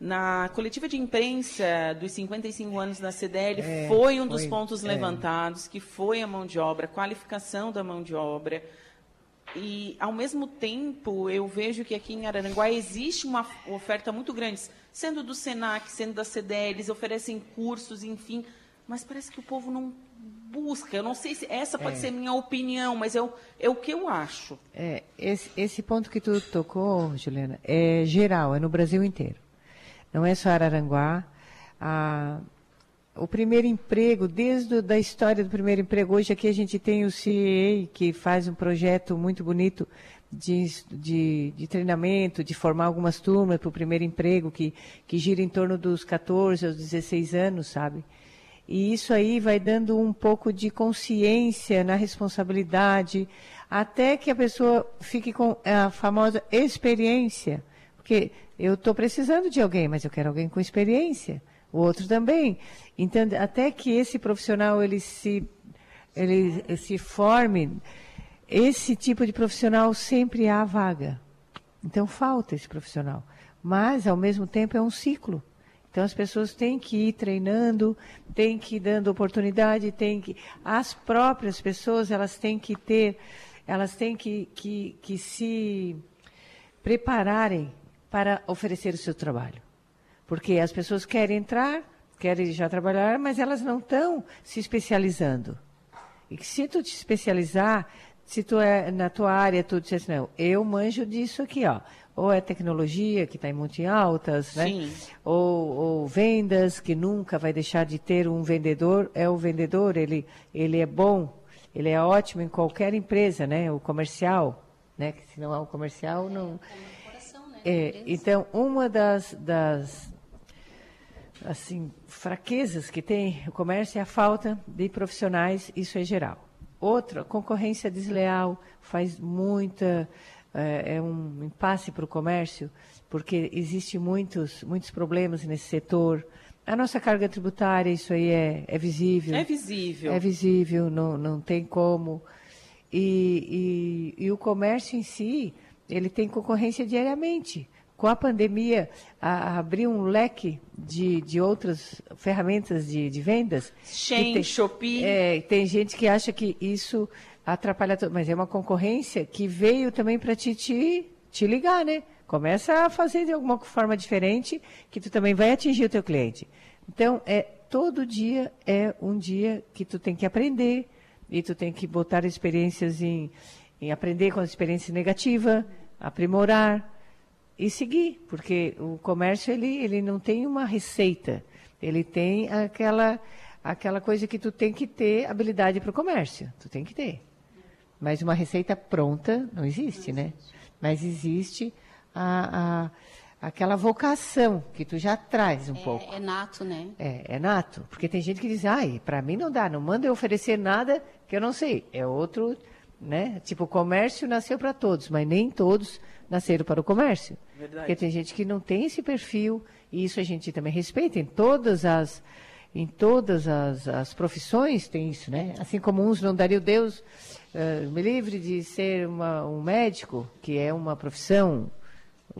Speaker 2: na coletiva de imprensa dos 55 anos da CDL é, foi um dos pontos é. levantados, que foi a mão de obra, a qualificação da mão de obra. E, ao mesmo tempo, eu vejo que aqui em Araranguá existe uma oferta muito grande, sendo do SENAC, sendo da CDL, eles oferecem cursos, enfim, mas parece que o povo não busca. Eu não sei se essa pode é. ser minha opinião, mas é o, é o que eu acho.
Speaker 3: É, esse, esse ponto que tu tocou, Juliana, é geral, é no Brasil inteiro. Não é só Araranguá. A, o primeiro emprego, desde a história do primeiro emprego, hoje aqui a gente tem o CEA, que faz um projeto muito bonito de, de, de, treinamento, de formar algumas turmas para o primeiro emprego, que, que gira em torno dos 14 aos 16 anos, sabe? E isso aí vai dando um pouco de consciência na responsabilidade, até que a pessoa fique com a famosa experiência. Porque eu estou precisando de alguém, mas eu quero alguém com experiência. O outro também. Então, até que esse profissional ele se, ele se forme, esse tipo de profissional sempre há vaga. Então, falta esse profissional. Mas, ao mesmo tempo, é um ciclo. Então as pessoas têm que ir treinando, têm que ir dando oportunidade, têm que. As próprias pessoas elas têm que ter, elas têm que, que, que se prepararem para oferecer o seu trabalho. Porque as pessoas querem entrar, querem já trabalhar, mas elas não estão se especializando. E se tu te especializar, se tu é na tua área, tu dissesse, não, eu manjo disso aqui, ó ou é tecnologia que está em muito altas, né? Sim. Ou, ou, vendas que nunca vai deixar de ter um vendedor. É o vendedor, ele, ele é bom, ele é ótimo em qualquer empresa, né? O comercial, né? Se não há o comercial, não. É, né? é, então, uma das, das assim fraquezas que tem o comércio é a falta de profissionais. Isso é geral. Outra, concorrência desleal faz muita é, é um impasse para o comércio, porque existe muitos, muitos problemas nesse setor. A nossa carga tributária, isso aí é, é visível.
Speaker 2: É visível.
Speaker 3: É visível, não, não tem como. E, e, e o comércio em si, ele tem concorrência diariamente. Com a pandemia, a, abriu um leque de, de outras ferramentas de, de vendas.
Speaker 2: Shein, Shopee.
Speaker 3: É, tem gente que acha que isso atrapalha tudo. Mas é uma concorrência que veio também para te, te, te ligar, né? Começa a fazer de alguma forma diferente, que tu também vai atingir o teu cliente. Então, é todo dia é um dia que tu tem que aprender e tu tem que botar experiências em, em aprender com as experiências negativas, aprimorar e seguir, porque o comércio ele, ele não tem uma receita, ele tem aquela aquela coisa que tu tem que ter habilidade para o comércio, tu tem que ter. Mas uma receita pronta não existe, né? Mas existe a, a, aquela vocação que tu já traz um
Speaker 5: é,
Speaker 3: pouco.
Speaker 5: É nato, né?
Speaker 3: É, é nato. Porque tem gente que diz, ai, para mim não dá, não manda eu oferecer nada que eu não sei. É outro, né? Tipo, o comércio nasceu para todos, mas nem todos nasceram para o comércio. Verdade. Porque tem gente que não tem esse perfil, e isso a gente também respeita em todas as em todas as, as profissões tem isso, né? Assim como uns não dariam Deus uh, me livre de ser uma, um médico, que é uma profissão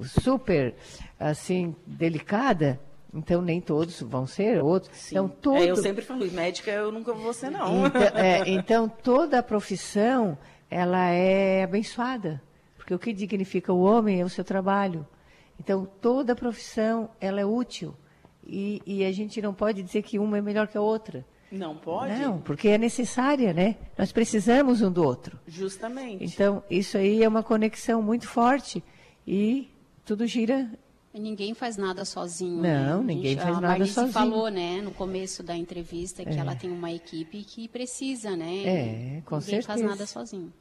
Speaker 3: super, assim, delicada, então nem todos vão ser, outros. Sim. Então, todo...
Speaker 2: É, eu sempre falo, médica eu nunca vou ser, não.
Speaker 3: Então, é, então, toda a profissão, ela é abençoada, porque o que dignifica o homem é o seu trabalho. Então, toda profissão, ela é útil. E, e a gente não pode dizer que uma é melhor que a outra.
Speaker 2: Não pode?
Speaker 3: Não, porque é necessária, né? Nós precisamos um do outro.
Speaker 2: Justamente.
Speaker 3: Então, isso aí é uma conexão muito forte e tudo gira.
Speaker 5: Ninguém faz nada sozinho.
Speaker 3: Não,
Speaker 5: né?
Speaker 3: ninguém
Speaker 5: gente,
Speaker 3: faz nada sozinho.
Speaker 5: A falou, né, no começo da entrevista, que é. ela tem uma equipe que precisa, né?
Speaker 3: É, com
Speaker 5: ninguém
Speaker 3: certeza.
Speaker 5: Ninguém faz nada sozinho.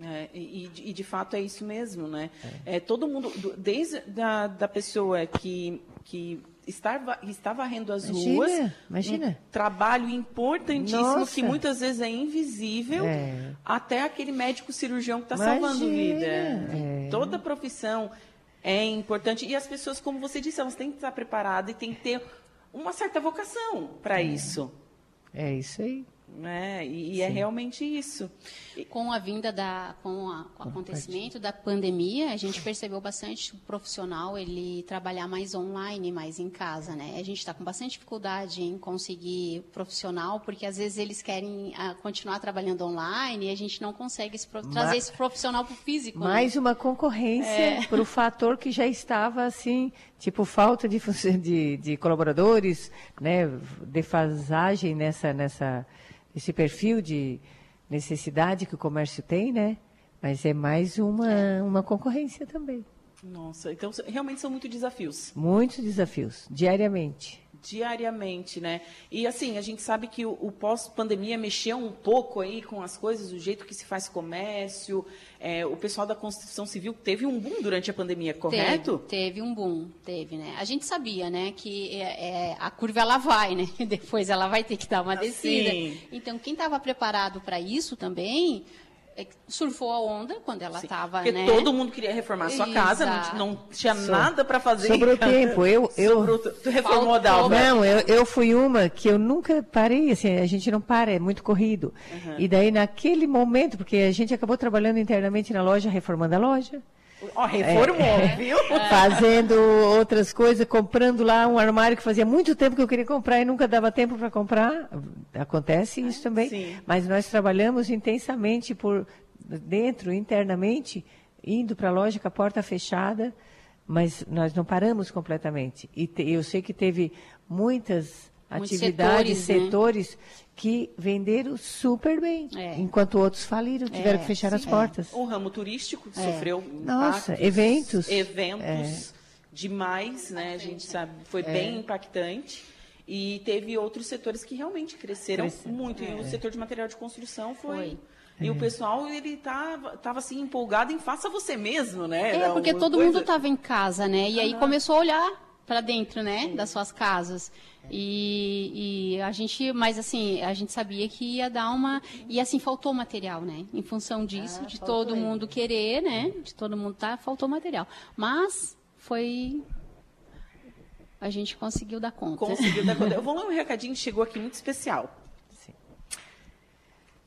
Speaker 2: É, e, e, de fato é isso mesmo, né? É. é todo mundo, desde da, da pessoa que, que estar, está varrendo as
Speaker 3: imagina,
Speaker 2: ruas.
Speaker 3: Imagina.
Speaker 2: Um trabalho importantíssimo Nossa. que muitas vezes é invisível, é. até aquele médico cirurgião que está salvando vida. É. Toda profissão é importante. E as pessoas, como você disse, elas têm que estar preparadas e têm que ter uma certa vocação para
Speaker 3: é.
Speaker 2: isso.
Speaker 3: É isso aí.
Speaker 2: É, e, e é realmente isso.
Speaker 5: Com a vinda da, com, a, com o acontecimento da pandemia, a gente percebeu bastante o profissional ele trabalhar mais online, mais em casa, né? A gente está com bastante dificuldade em conseguir profissional, porque às vezes eles querem a, ah, continuar trabalhando online e a gente não consegue esse, trazer esse profissional para o físico.
Speaker 3: Né? Mais né? uma concorrência é. para o fator que já estava assim, tipo falta de, de, de colaboradores, né? Defasagem nessa nessa esse perfil de necessidade que o comércio tem, né? Mas é mais uma, é. uma concorrência também.
Speaker 2: Nossa, então realmente são muitos desafios.
Speaker 3: Muitos desafios, diariamente.
Speaker 2: Diariamente, né? E assim, a gente sabe que o, o pós-pandemia mexeu um pouco aí com as coisas, o jeito que se faz comércio. É, o pessoal da construção civil teve um boom durante a pandemia, correto?
Speaker 5: Teve, teve um boom, teve, né? A gente sabia, né, que é, é, a curva ela vai, né? Depois ela vai ter que dar uma descida. Sim. Então, quem estava preparado para isso também surfou a onda quando ela estava,
Speaker 2: Porque
Speaker 5: né?
Speaker 2: todo mundo queria reformar sua casa, não, não tinha so, nada para fazer.
Speaker 3: Sobrou tempo. Eu, eu, Sobrou,
Speaker 2: tu reformou, Dalva?
Speaker 3: Não, eu, eu fui uma que eu nunca parei, assim, a gente não para, é muito corrido. Uhum. E daí, naquele momento, porque a gente acabou trabalhando internamente na loja, reformando a loja.
Speaker 2: Oh, reformou, é, viu?
Speaker 3: Fazendo outras coisas, comprando lá um armário que fazia muito tempo que eu queria comprar e nunca dava tempo para comprar. Acontece isso também. Sim. Mas nós trabalhamos intensamente por dentro, internamente, indo para a loja com a porta fechada, mas nós não paramos completamente. E te, eu sei que teve muitas atividades, setores, né? setores que venderam super bem, é. enquanto outros faliram, tiveram é, que fechar sim, as portas.
Speaker 2: É. O ramo turístico é. sofreu
Speaker 3: Nossa, impactos, eventos.
Speaker 2: Eventos é. demais, né? A gente sabe, foi é. bem impactante. E teve outros setores que realmente cresceram Cresce. muito. E o setor de material de construção foi. foi. E o pessoal, ele tava, tava assim, empolgado em faça você mesmo, né?
Speaker 5: É, porque todo coisa... mundo estava em casa, né? E aí começou a olhar para dentro, né, das suas casas. E, e, a gente, mas assim, a gente sabia que ia dar uma. E assim, faltou material, né? Em função disso, ah, de todo mundo querer, né? De todo mundo tá, faltou material. Mas foi. A gente conseguiu dar conta.
Speaker 2: Conseguiu dar conta. Eu vou ler um recadinho que chegou aqui muito especial.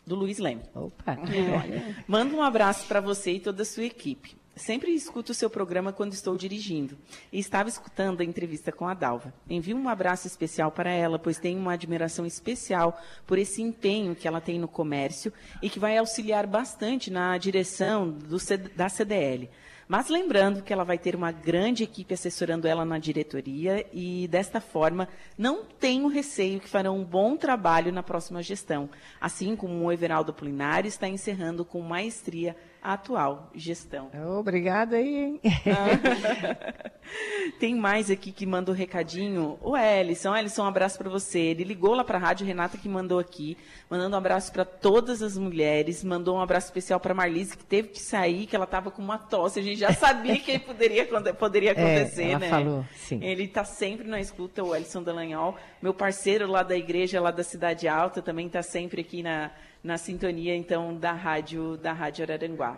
Speaker 2: Do Luiz Leme.
Speaker 3: Opa!
Speaker 2: É. Manda um abraço para você e toda a sua equipe. Sempre escuto o seu programa quando estou dirigindo. E estava escutando a entrevista com a Dalva. Envio um abraço especial para ela, pois tenho uma admiração especial por esse empenho que ela tem no comércio e que vai auxiliar bastante na direção do, da CDL. Mas lembrando que ela vai ter uma grande equipe assessorando ela na diretoria e, desta forma, não tenho receio que farão um bom trabalho na próxima gestão, assim como o Everaldo Pulinari está encerrando com maestria atual gestão.
Speaker 3: Obrigada aí, hein?
Speaker 2: Ah. Tem mais aqui que mandou um recadinho. O Ellison, Ellison, um abraço para você. Ele ligou lá para a rádio, Renata que mandou aqui, mandando um abraço para todas as mulheres, mandou um abraço especial para Marlise, que teve que sair, que ela estava com uma tosse. A gente já sabia que poderia, poderia acontecer, é, ela
Speaker 3: né? falou, sim.
Speaker 2: Ele está sempre na escuta, o Ellison Dallagnol, meu parceiro lá da igreja, lá da Cidade Alta, também está sempre aqui na na sintonia então da rádio da rádio Araranguá.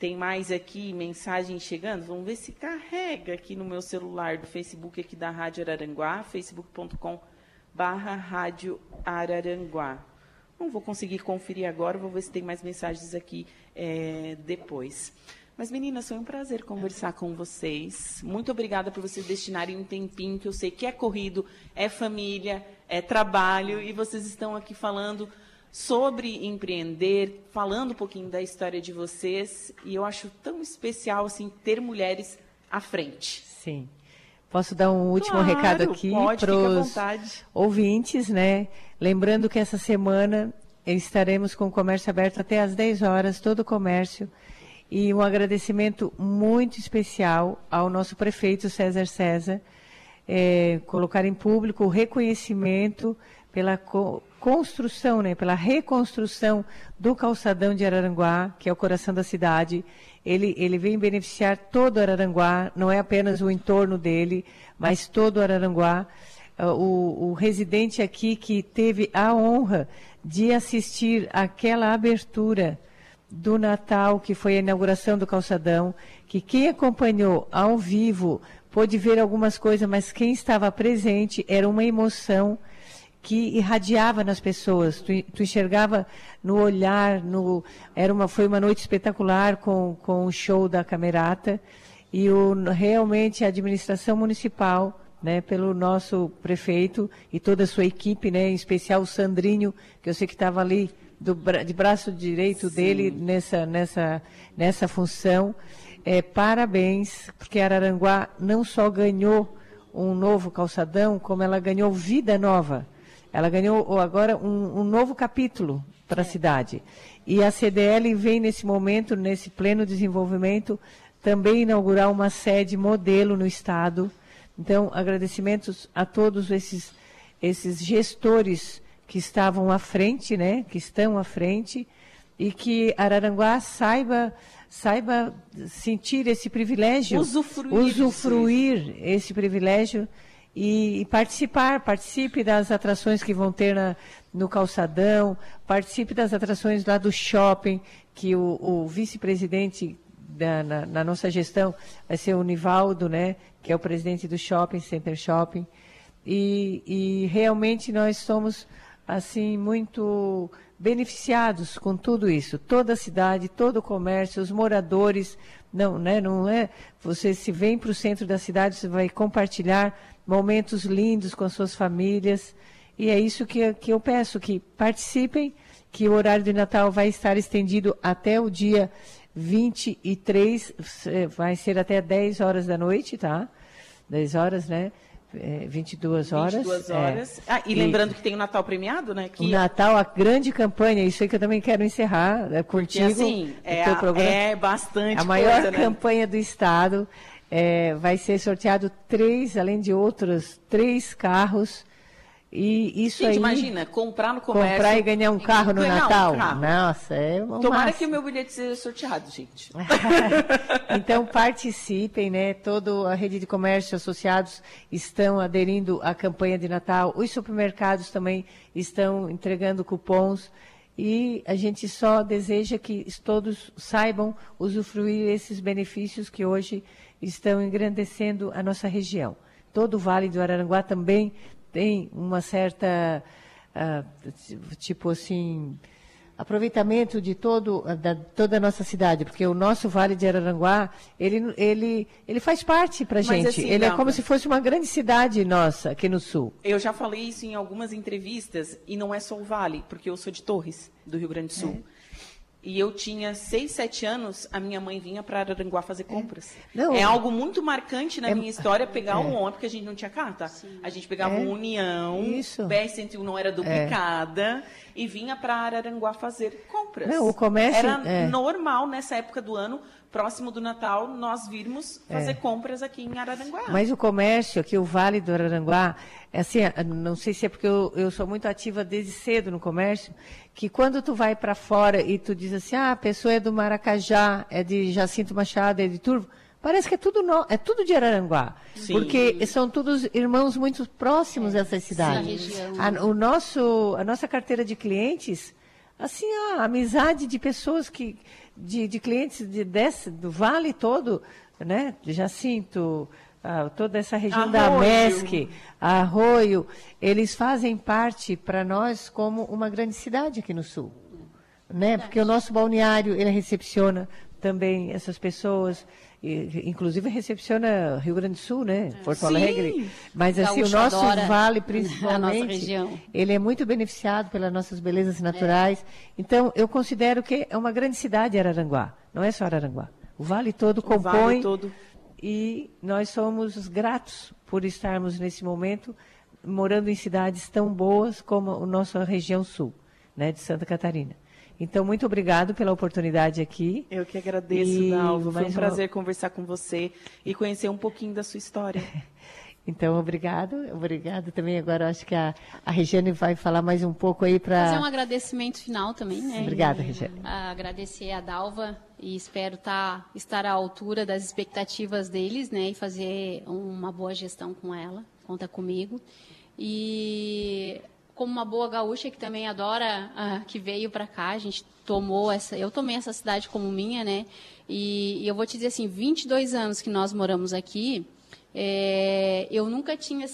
Speaker 2: Tem mais aqui mensagem chegando. Vamos ver se carrega aqui no meu celular do Facebook aqui da Rádio Araranguá, facebook.com barra Rádio Araranguá. Não vou conseguir conferir agora, vou ver se tem mais mensagens aqui é, depois. Mas, meninas, foi um prazer conversar com vocês. Muito obrigada por vocês destinarem um tempinho, que eu sei que é corrido, é família, é trabalho, e vocês estão aqui falando sobre empreender, falando um pouquinho da história de vocês. E eu acho tão especial assim ter mulheres à frente.
Speaker 3: Sim. Posso dar um último claro, recado aqui para os ouvintes, né? Lembrando que essa semana estaremos com o comércio aberto até às 10 horas, todo o comércio. E um agradecimento muito especial ao nosso prefeito César César, é, colocar em público o reconhecimento pela co construção, né, pela reconstrução do calçadão de Araranguá, que é o coração da cidade. Ele, ele vem beneficiar todo Araranguá, não é apenas o entorno dele, mas todo Araranguá. Uh, o, o residente aqui que teve a honra de assistir aquela abertura do Natal, que foi a inauguração do calçadão, que quem acompanhou ao vivo pôde ver algumas coisas, mas quem estava presente era uma emoção que irradiava nas pessoas. Tu, tu, enxergava no olhar, no, era uma, foi uma noite espetacular com, com o show da Camerata e o, realmente a administração municipal, né, pelo nosso prefeito e toda a sua equipe, né, em especial o Sandrinho, que eu sei que estava ali do, de braço direito Sim. dele nessa, nessa, nessa função. É, parabéns, porque Araranguá não só ganhou um novo calçadão, como ela ganhou vida nova. Ela ganhou agora um, um novo capítulo para a cidade. E a CDL vem nesse momento, nesse pleno desenvolvimento, também inaugurar uma sede modelo no Estado, Então, agradecimentos a todos esses, esses gestores que estavam à frente, né, que estão à frente, e que Araranguá saiba saiba sentir esse privilégio,
Speaker 2: usufruir,
Speaker 3: usufruir esse privilégio e, e, participar, participe das atrações que vão ter na, no calçadão, participe das atrações lá do shopping, que o, o vice-presidente na, na, nossa gestão vai ser o Nivaldo, né, que é o presidente do Shopping, Center Shopping, e, e realmente nós somos assim muito beneficiados com tudo isso. Toda a cidade, todo o comércio, os moradores, não, né, não é. Você se vem para o centro da cidade, você vai compartilhar momentos lindos com as suas famílias. E é isso que, que eu peço, que participem, que o horário de Natal vai estar estendido até o dia 23, vai ser até 10 horas da noite, tá? 10 horas, né? é, 22 horas.
Speaker 2: 22 horas. É. Ah, e, e lembrando que tem o Natal premiado, né? Que...
Speaker 3: O Natal, a grande campanha, isso aí que eu também quero encerrar é, contigo.
Speaker 2: Porque, assim, é, a, programa, é bastante
Speaker 3: A maior
Speaker 2: coisa,
Speaker 3: né? campanha do Estado. É, vai ser sorteado três, além de outros, três carros e isso
Speaker 2: Gente,
Speaker 3: aí.
Speaker 2: imagina, comprar no comércio.
Speaker 3: Comprar e ganhar um carro no Natal. Um carro. Nossa, é uma
Speaker 2: Tomara
Speaker 3: massa.
Speaker 2: que o meu bilhete seja sorteado, gente.
Speaker 3: então participem, né? Toda a rede de comércio associados estão aderindo à campanha de Natal. Os supermercados também estão entregando cupons. E a gente só deseja que todos saibam usufruir esses benefícios que hoje estão engrandecendo a nossa região. Todo o Vale do Araranguá também tem uma certa, uh, tipo assim, aproveitamento de todo, da, toda a nossa cidade, porque o nosso Vale de Araranguá, ele, ele, ele faz parte para a gente. Assim, ele é como se fosse uma grande cidade nossa aqui no Sul.
Speaker 2: Eu já falei isso em algumas entrevistas, e não é só o Vale, porque eu sou de Torres, do Rio Grande do Sul. É e eu tinha 6, 7 anos, a minha mãe vinha para Araranguá fazer compras. Não, é algo muito marcante na é, minha história pegar é. um ônibus, porque a gente não tinha carta. Sim. A gente pegava é. um União, BR-101 não era duplicada, e vinha para Araranguá fazer compras.
Speaker 3: Não, o comércio...
Speaker 2: Era é. normal nessa época do ano próximo do Natal, nós virmos fazer é. compras aqui em Araranguá.
Speaker 3: Mas o comércio aqui, o Vale do Araranguá, é assim, não sei se é porque eu, eu sou muito ativa desde cedo no comércio, que quando tu vai para fora e tu diz assim, ah, a pessoa é do Maracajá, é de Jacinto Machado, é de Turvo, parece que é tudo, no, é tudo de Araranguá. Sim. Porque são todos irmãos muito próximos é. dessas cidades. A, o nosso, a nossa carteira de clientes, assim, a amizade de pessoas que de, de clientes de, desse, do vale todo, né? De Jacinto, ah, toda essa região Arroio. da MESC, Arroio, eles fazem parte para nós como uma grande cidade aqui no Sul. Né? Porque o nosso balneário, ele recepciona também essas pessoas, e, inclusive recepciona Rio Grande do Sul, né? Porto Sim. Alegre. Mas assim, o nosso vale, principalmente, ele é muito beneficiado pelas nossas belezas naturais. É. Então, eu considero que é uma grande cidade Araranguá, não é só Araranguá. O vale todo o compõe. Vale todo. E nós somos gratos por estarmos nesse momento morando em cidades tão boas como a nossa região sul, né, de Santa Catarina. Então, muito obrigado pela oportunidade aqui.
Speaker 2: Eu que agradeço, e Dalva. Foi um prazer uma... conversar com você e conhecer um pouquinho da sua história.
Speaker 3: Então, obrigado. Obrigado também. Agora, acho que a, a Regiane vai falar mais um pouco aí para...
Speaker 5: Fazer um agradecimento final também, né?
Speaker 3: Obrigada, Regiane.
Speaker 5: Agradecer a Dalva e espero tá, estar à altura das expectativas deles, né? E fazer uma boa gestão com ela. Conta comigo. E como uma boa gaúcha que também adora, uh, que veio para cá, a gente tomou essa, eu tomei essa cidade como minha, né? E, e eu vou te dizer assim, 22 anos que nós moramos aqui, é, eu nunca tinha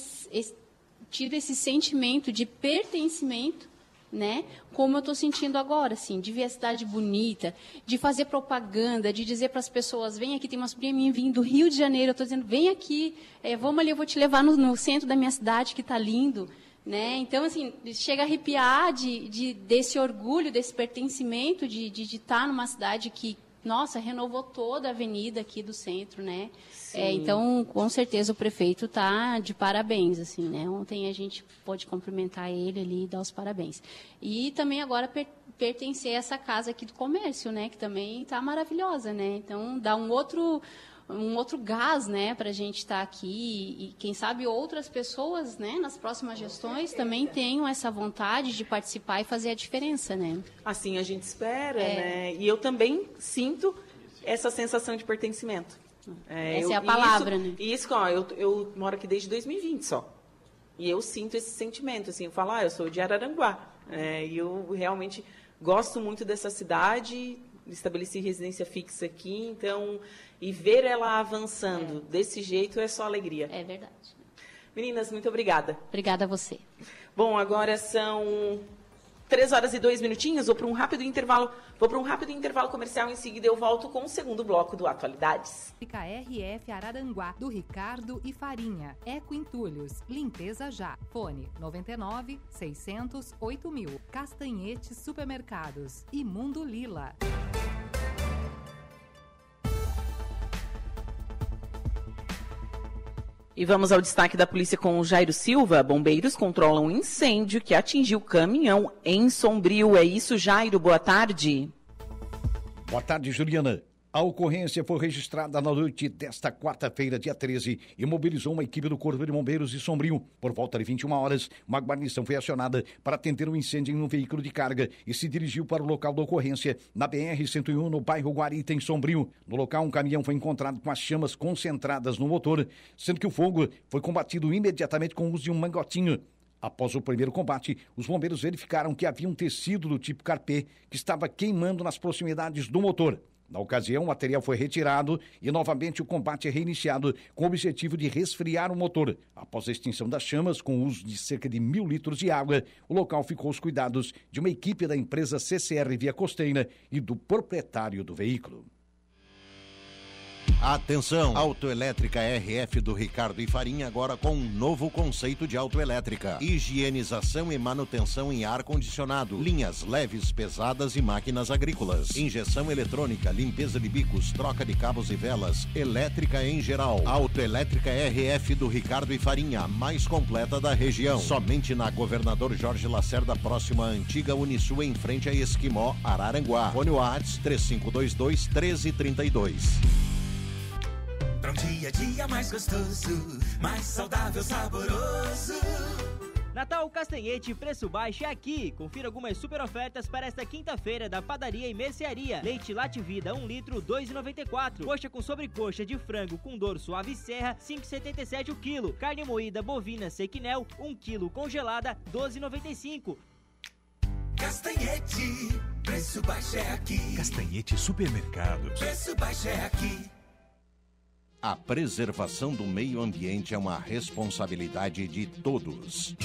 Speaker 5: tido esse sentimento de pertencimento, né? Como eu estou sentindo agora, assim, de ver a cidade bonita, de fazer propaganda, de dizer para as pessoas, vem aqui, tem uma sobrinha minha vindo do Rio de Janeiro, eu estou dizendo, vem aqui, é, vamos ali, eu vou te levar no, no centro da minha cidade que está lindo. Né? Então, assim, chega a arrepiar de, de, desse orgulho, desse pertencimento de, de, de estar numa cidade que, nossa, renovou toda a avenida aqui do centro, né? É, então, com certeza, o prefeito está de parabéns, assim, né? Ontem a gente pôde cumprimentar ele ali e dar os parabéns. E também agora per pertencer a essa casa aqui do comércio, né? Que também está maravilhosa, né? Então, dá um outro um outro gás, né, para a gente estar tá aqui e quem sabe outras pessoas, né, nas próximas gestões também tenham essa vontade de participar e fazer a diferença, né?
Speaker 2: Assim a gente espera, é. né? E eu também sinto essa sensação de pertencimento.
Speaker 5: É, essa eu, é a palavra,
Speaker 2: isso,
Speaker 5: né?
Speaker 2: E isso, ó, eu, eu moro aqui desde 2020 só. E eu sinto esse sentimento, assim, eu falo, ah, eu sou de Araranguá. É, e eu realmente gosto muito dessa cidade, estabeleci residência fixa aqui, então, e ver ela avançando é. desse jeito é só alegria.
Speaker 5: É verdade.
Speaker 2: Meninas, muito obrigada.
Speaker 5: Obrigada a você.
Speaker 2: Bom, agora são três horas e dois minutinhos, vou para um rápido intervalo, vou para um rápido intervalo comercial, em seguida eu volto com o segundo bloco do Atualidades.
Speaker 6: RF Araranguá, do Ricardo e Farinha. Eco Entulhos, limpeza já. Fone 99 600 8000. Castanhetes Supermercados e Mundo Lila.
Speaker 2: E vamos ao destaque da polícia com o Jairo Silva. Bombeiros controlam um incêndio que atingiu caminhão em Sombrio. É isso, Jairo. Boa tarde.
Speaker 7: Boa tarde, Juliana. A ocorrência foi registrada na noite desta quarta-feira, dia 13, e mobilizou uma equipe do Corpo de Bombeiros de Sombrio. Por volta de 21 horas, uma guarnição foi acionada para atender um incêndio em um veículo de carga e se dirigiu para o local da ocorrência, na BR-101, no bairro Guarita, em Sombrio. No local, um caminhão foi encontrado com as chamas concentradas no motor, sendo que o fogo foi combatido imediatamente com o uso de um mangotinho. Após o primeiro combate, os bombeiros verificaram que havia um tecido do tipo carpê que estava queimando nas proximidades do motor. Na ocasião, o material foi retirado e novamente o combate é reiniciado com o objetivo de resfriar o motor. Após a extinção das chamas, com o uso de cerca de mil litros de água, o local ficou aos cuidados de uma equipe da empresa CCR Via Costeira e do proprietário do veículo.
Speaker 8: Atenção! Autoelétrica RF do Ricardo e Farinha agora com um novo conceito de autoelétrica. Higienização e manutenção em ar-condicionado, linhas leves, pesadas e máquinas agrícolas. Injeção eletrônica, limpeza de bicos, troca de cabos e velas, elétrica em geral. Autoelétrica RF do Ricardo e Farinha, a mais completa da região. Somente na Governador Jorge Lacerda, próxima à antiga Unisul, em frente a Esquimó, Araranguá. Fone Whats 3522 1332.
Speaker 9: Pra um dia a dia mais gostoso, mais saudável, saboroso.
Speaker 10: Natal Castanhete, preço baixo é aqui. Confira algumas super ofertas para esta quinta-feira da padaria e mercearia. Leite Late Vida, 1 litro, 2,94. Coxa com sobrecoxa de frango com dor suave serra, 5,77 o quilo. Carne moída bovina sequinel, 1 quilo congelada, 12,95.
Speaker 9: Castanhete, preço baixo é aqui.
Speaker 11: Castanhete Supermercados.
Speaker 9: Preço baixo é aqui.
Speaker 8: A preservação do meio ambiente é uma responsabilidade de todos.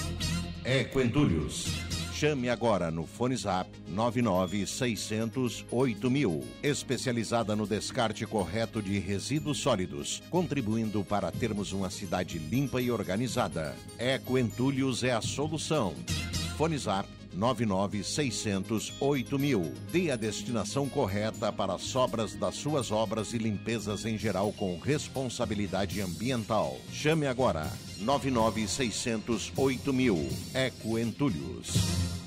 Speaker 8: Equentulhos. Chame agora no Fone Zap 996008000. Especializada no descarte correto de resíduos sólidos, contribuindo para termos uma cidade limpa e organizada. Ecoentulhos é a solução. Fone Zap 99600 mil. Dê a destinação correta para as sobras das suas obras e limpezas em geral com responsabilidade ambiental. Chame agora 99600 mil. Eco Entulhos.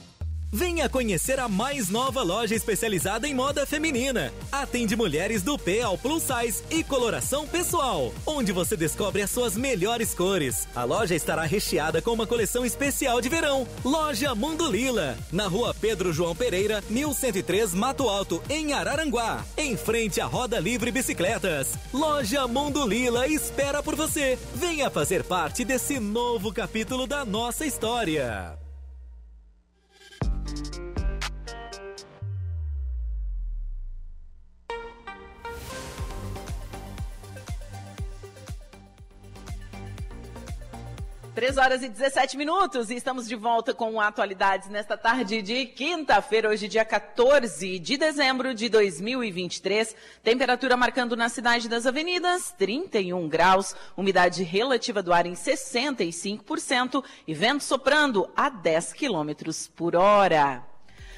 Speaker 12: Venha conhecer a mais nova loja especializada em moda feminina. Atende mulheres do P ao plus size e coloração pessoal, onde você descobre as suas melhores cores. A loja estará recheada com uma coleção especial de verão. Loja Mundo Lila, na rua Pedro João Pereira, 1103 Mato Alto, em Araranguá, em frente à Roda Livre Bicicletas. Loja Mundo Lila espera por você. Venha fazer parte desse novo capítulo da nossa história.
Speaker 2: Três horas e 17 minutos e estamos de volta com atualidades nesta tarde de quinta-feira, hoje dia 14 de dezembro de 2023. Temperatura marcando na cidade das avenidas 31 graus, umidade relativa do ar em 65% e vento soprando a 10 quilômetros por hora.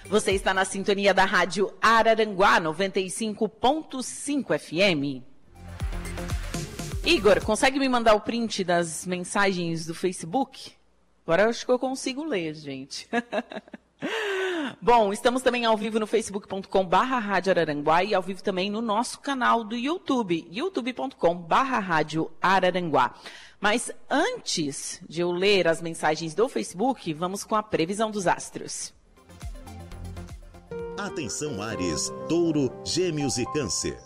Speaker 2: Você está na sintonia da rádio Araranguá 95.5 FM. Igor, consegue me mandar o print das mensagens do Facebook? Agora eu acho que eu consigo ler, gente. Bom, estamos também ao vivo no facebook.com barra Rádio Araranguá e ao vivo também no nosso canal do YouTube, youtube.com barra Rádio Araranguá. Mas antes de eu ler as mensagens do Facebook, vamos com a previsão dos astros.
Speaker 1: Atenção Ares, Touro, Gêmeos e Câncer.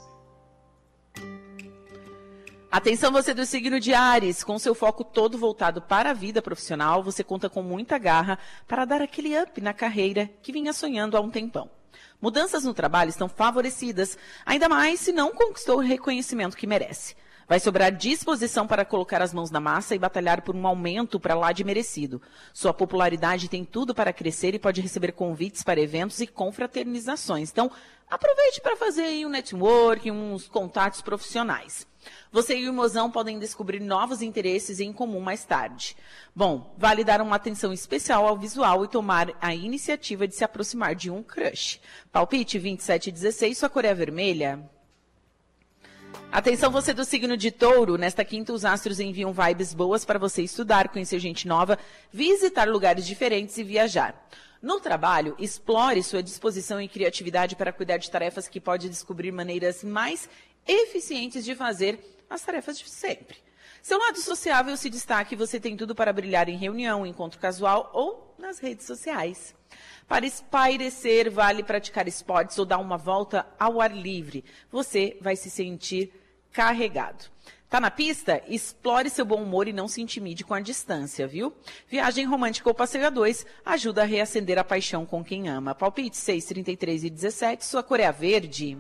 Speaker 2: Atenção você do signo de Ares, com seu foco todo voltado para a vida profissional, você conta com muita garra para dar aquele up na carreira que vinha sonhando há um tempão. Mudanças no trabalho estão favorecidas, ainda mais se não conquistou o reconhecimento que merece. Vai sobrar disposição para colocar as mãos na massa e batalhar por um aumento para lá de merecido. Sua popularidade tem tudo para crescer e pode receber convites para eventos e confraternizações. Então, aproveite para fazer aí um network, uns contatos profissionais. Você e o mozão podem descobrir novos interesses em comum mais tarde. Bom, vale dar uma atenção especial ao visual e tomar a iniciativa de se aproximar de um crush. Palpite 2716, sua cor é vermelha. Atenção você do signo de touro, nesta quinta os astros enviam vibes boas para você estudar, conhecer gente nova, visitar lugares diferentes e viajar. No trabalho, explore sua disposição e criatividade para cuidar de tarefas que pode descobrir maneiras mais eficientes de fazer as tarefas de sempre. Seu lado sociável se destaque você tem tudo para brilhar em reunião, encontro casual ou nas redes sociais. Para espairecer, vale praticar esportes ou dar uma volta ao ar livre. Você vai se sentir carregado. Tá na pista? Explore seu bom humor e não se intimide com a distância, viu? Viagem romântica ou passeio a dois ajuda a reacender a paixão com quem ama. Palpite 6, 33 e 17, sua cor é verde.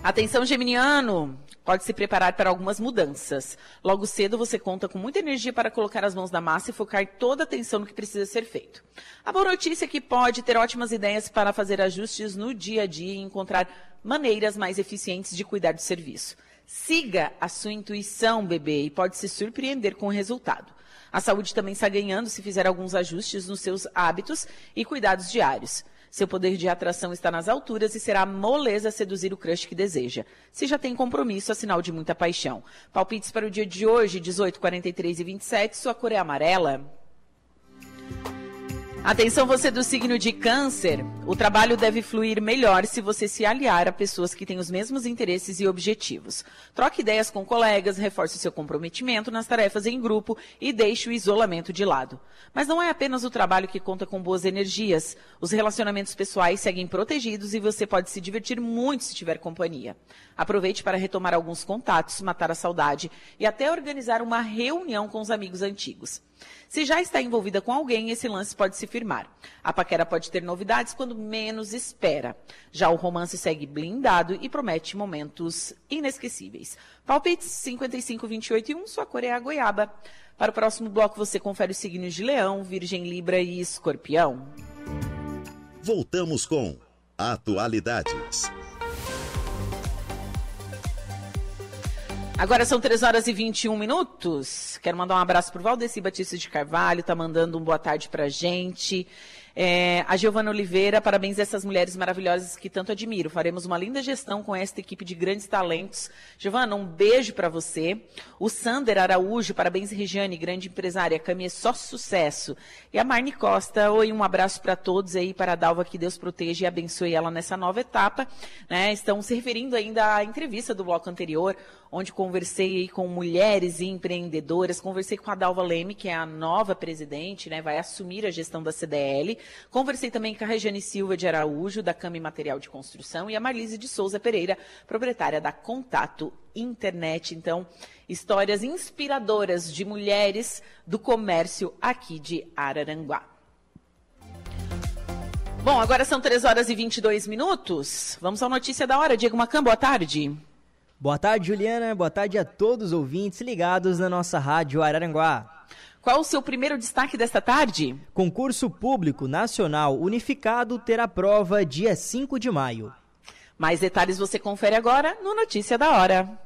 Speaker 2: Atenção, geminiano! Pode se preparar para algumas mudanças. Logo cedo você conta com muita energia para colocar as mãos na massa e focar toda a atenção no que precisa ser feito. A boa notícia é que pode ter ótimas ideias para fazer ajustes no dia a dia e encontrar maneiras mais eficientes de cuidar do serviço. Siga a sua intuição, bebê, e pode se surpreender com o resultado. A saúde também está ganhando se fizer alguns ajustes nos seus hábitos e cuidados diários. Seu poder de atração está nas alturas e será moleza seduzir o crush que deseja. Se já tem compromisso, é sinal de muita paixão. Palpites para o dia de hoje, 18, 43 e 27, sua cor é amarela. Atenção você do signo de câncer. O trabalho deve fluir melhor se você se aliar a pessoas que têm os mesmos interesses e objetivos. Troque ideias com colegas, reforce seu comprometimento nas tarefas em grupo e deixe o isolamento de lado. Mas não é apenas o trabalho que conta com boas energias. Os relacionamentos pessoais seguem protegidos e você pode se divertir muito se tiver companhia. Aproveite para retomar alguns contatos, matar a saudade e até organizar uma reunião com os amigos antigos. Se já está envolvida com alguém, esse lance pode se firmar. A paquera pode ter novidades quando menos espera. Já o romance segue blindado e promete momentos inesquecíveis. Palpites 55, 28 e 1, sua cor é a goiaba. Para o próximo bloco, você confere os signos de Leão, Virgem, Libra e Escorpião.
Speaker 1: Voltamos com Atualidades.
Speaker 2: Agora são 3 horas e 21 minutos. Quero mandar um abraço para o Valdeci Batista de Carvalho, tá mandando um boa tarde para a gente. É, a Giovana Oliveira, parabéns a essas mulheres maravilhosas que tanto admiro. Faremos uma linda gestão com esta equipe de grandes talentos. Giovana, um beijo para você. O Sander Araújo, parabéns Regiane, grande empresária. Cami é só sucesso. E a Marne Costa, oi, um abraço para todos aí, para a Dalva, que Deus proteja e abençoe ela nessa nova etapa. Né? Estão se referindo ainda à entrevista do bloco anterior, onde conversei com mulheres e empreendedoras, conversei com a Dalva Leme, que é a nova presidente, né, vai assumir a gestão da CDL. Conversei também com a Regiane Silva de Araújo, da Cama e Material de Construção, e a Marlise de Souza Pereira, proprietária da Contato Internet. Então, histórias inspiradoras de mulheres do comércio aqui de Araranguá. Bom, agora são 3 horas e 22 minutos. Vamos à notícia da hora. Diego Macan, boa tarde.
Speaker 13: Boa tarde, Juliana. Boa tarde a todos os ouvintes ligados na nossa rádio Araranguá.
Speaker 2: Qual o seu primeiro destaque desta tarde?
Speaker 13: Concurso Público Nacional Unificado terá prova dia 5 de maio.
Speaker 2: Mais detalhes você confere agora no Notícia da Hora.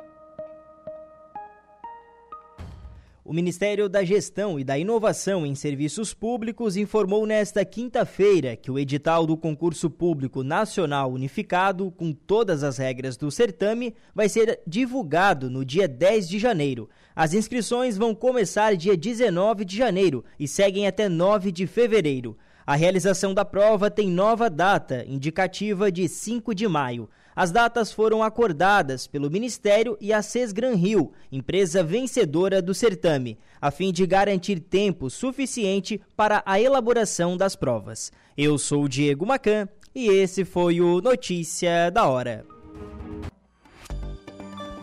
Speaker 13: O Ministério da Gestão e da Inovação em Serviços Públicos informou nesta quinta-feira que o edital do concurso público nacional unificado, com todas as regras do certame, vai ser divulgado no dia 10 de janeiro. As inscrições vão começar dia 19 de janeiro e seguem até 9 de fevereiro. A realização da prova tem nova data, indicativa de 5 de maio. As datas foram acordadas pelo Ministério e a Sesgran Rio, empresa vencedora do certame, a fim de garantir tempo suficiente para a elaboração das provas. Eu sou o Diego Macan e esse foi o Notícia da Hora.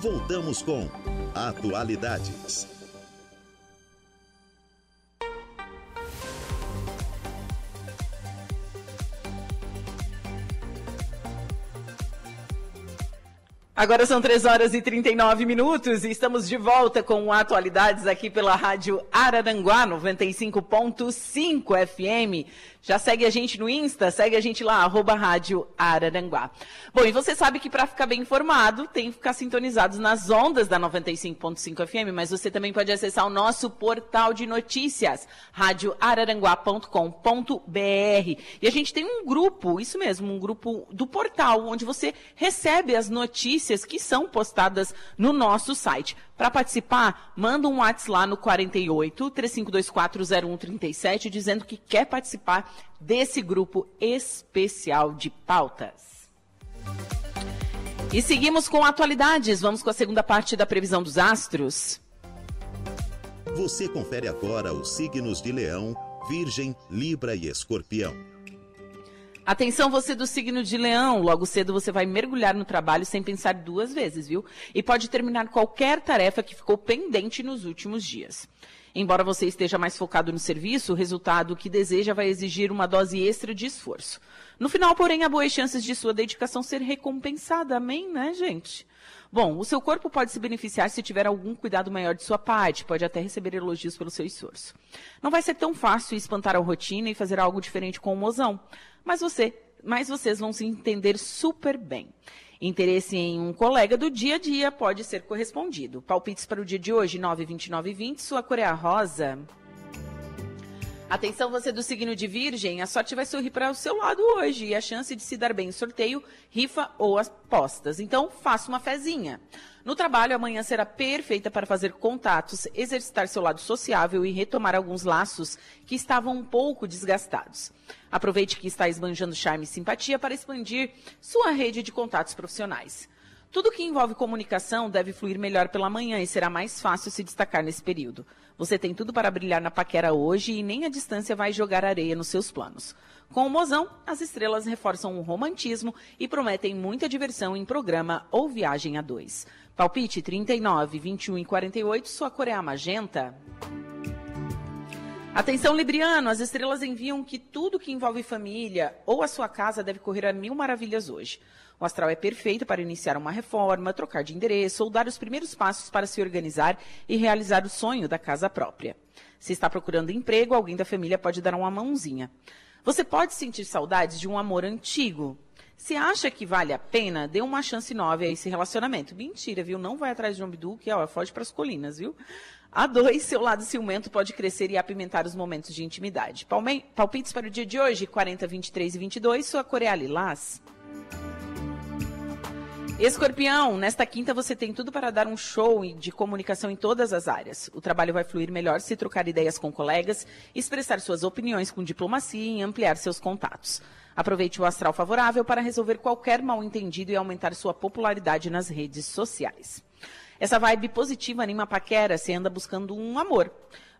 Speaker 1: Voltamos com Atualidades.
Speaker 2: Agora são 3 horas e 39 minutos e estamos de volta com atualidades aqui pela Rádio Araranguá 95.5 FM. Já segue a gente no Insta, segue a gente lá, arroba Rádio Araranguá. Bom, e você sabe que para ficar bem informado, tem que ficar sintonizado nas ondas da 95.5 FM, mas você também pode acessar o nosso portal de notícias, radioararanguá.com.br. E a gente tem um grupo, isso mesmo, um grupo do portal, onde você recebe as notícias que são postadas no nosso site. Para participar, manda um WhatsApp lá no 48 3524 0137 dizendo que quer participar desse grupo especial de pautas. E seguimos com atualidades. Vamos com a segunda parte da previsão dos astros.
Speaker 1: Você confere agora os signos de Leão, Virgem, Libra e Escorpião.
Speaker 2: Atenção, você do signo de Leão, logo cedo você vai mergulhar no trabalho sem pensar duas vezes, viu? E pode terminar qualquer tarefa que ficou pendente nos últimos dias. Embora você esteja mais focado no serviço, o resultado que deseja vai exigir uma dose extra de esforço. No final, porém, há boas chances de sua dedicação ser recompensada. Amém, né, gente? Bom, o seu corpo pode se beneficiar se tiver algum cuidado maior de sua parte, pode até receber elogios pelo seu esforço. Não vai ser tão fácil espantar a rotina e fazer algo diferente com o mozão, mas você, mas vocês vão se entender super bem. Interesse em um colega do dia a dia pode ser correspondido. Palpites para o dia de hoje, 9, 29 e 20, sua cor é a rosa. Atenção, você do signo de Virgem, a sorte vai sorrir para o seu lado hoje e a chance de se dar bem em sorteio, rifa ou apostas. Então, faça uma fezinha. No trabalho, amanhã será perfeita para fazer contatos, exercitar seu lado sociável e retomar alguns laços que estavam um pouco desgastados. Aproveite que está esbanjando charme e simpatia para expandir sua rede de contatos profissionais. Tudo que envolve comunicação deve fluir melhor pela manhã e será mais fácil se destacar nesse período. Você tem tudo para brilhar na paquera hoje e nem a distância vai jogar areia nos seus planos. Com o mozão, as estrelas reforçam o romantismo e prometem muita diversão em programa ou viagem a dois. Palpite 39, 21 e 48, sua cor é a magenta. Atenção, Libriano, as estrelas enviam que tudo que envolve família ou a sua casa deve correr a mil maravilhas hoje. O astral é perfeito para iniciar uma reforma, trocar de endereço ou dar os primeiros passos para se organizar e realizar o sonho da casa própria. Se está procurando emprego, alguém da família pode dar uma mãozinha. Você pode sentir saudades de um amor antigo. Se acha que vale a pena, dê uma chance nova a esse relacionamento. Mentira, viu? Não vai atrás de um bidu, que ó, foge para as colinas, viu? A dois, seu lado ciumento pode crescer e apimentar os momentos de intimidade. Palpites para o dia de hoje, 40, 23 e 22, sua Coreia Lilás. Escorpião, nesta quinta você tem tudo para dar um show de comunicação em todas as áreas. O trabalho vai fluir melhor se trocar ideias com colegas, expressar suas opiniões com diplomacia e ampliar seus contatos. Aproveite o astral favorável para resolver qualquer mal-entendido e aumentar sua popularidade nas redes sociais. Essa vibe positiva anima a paquera se anda buscando um amor.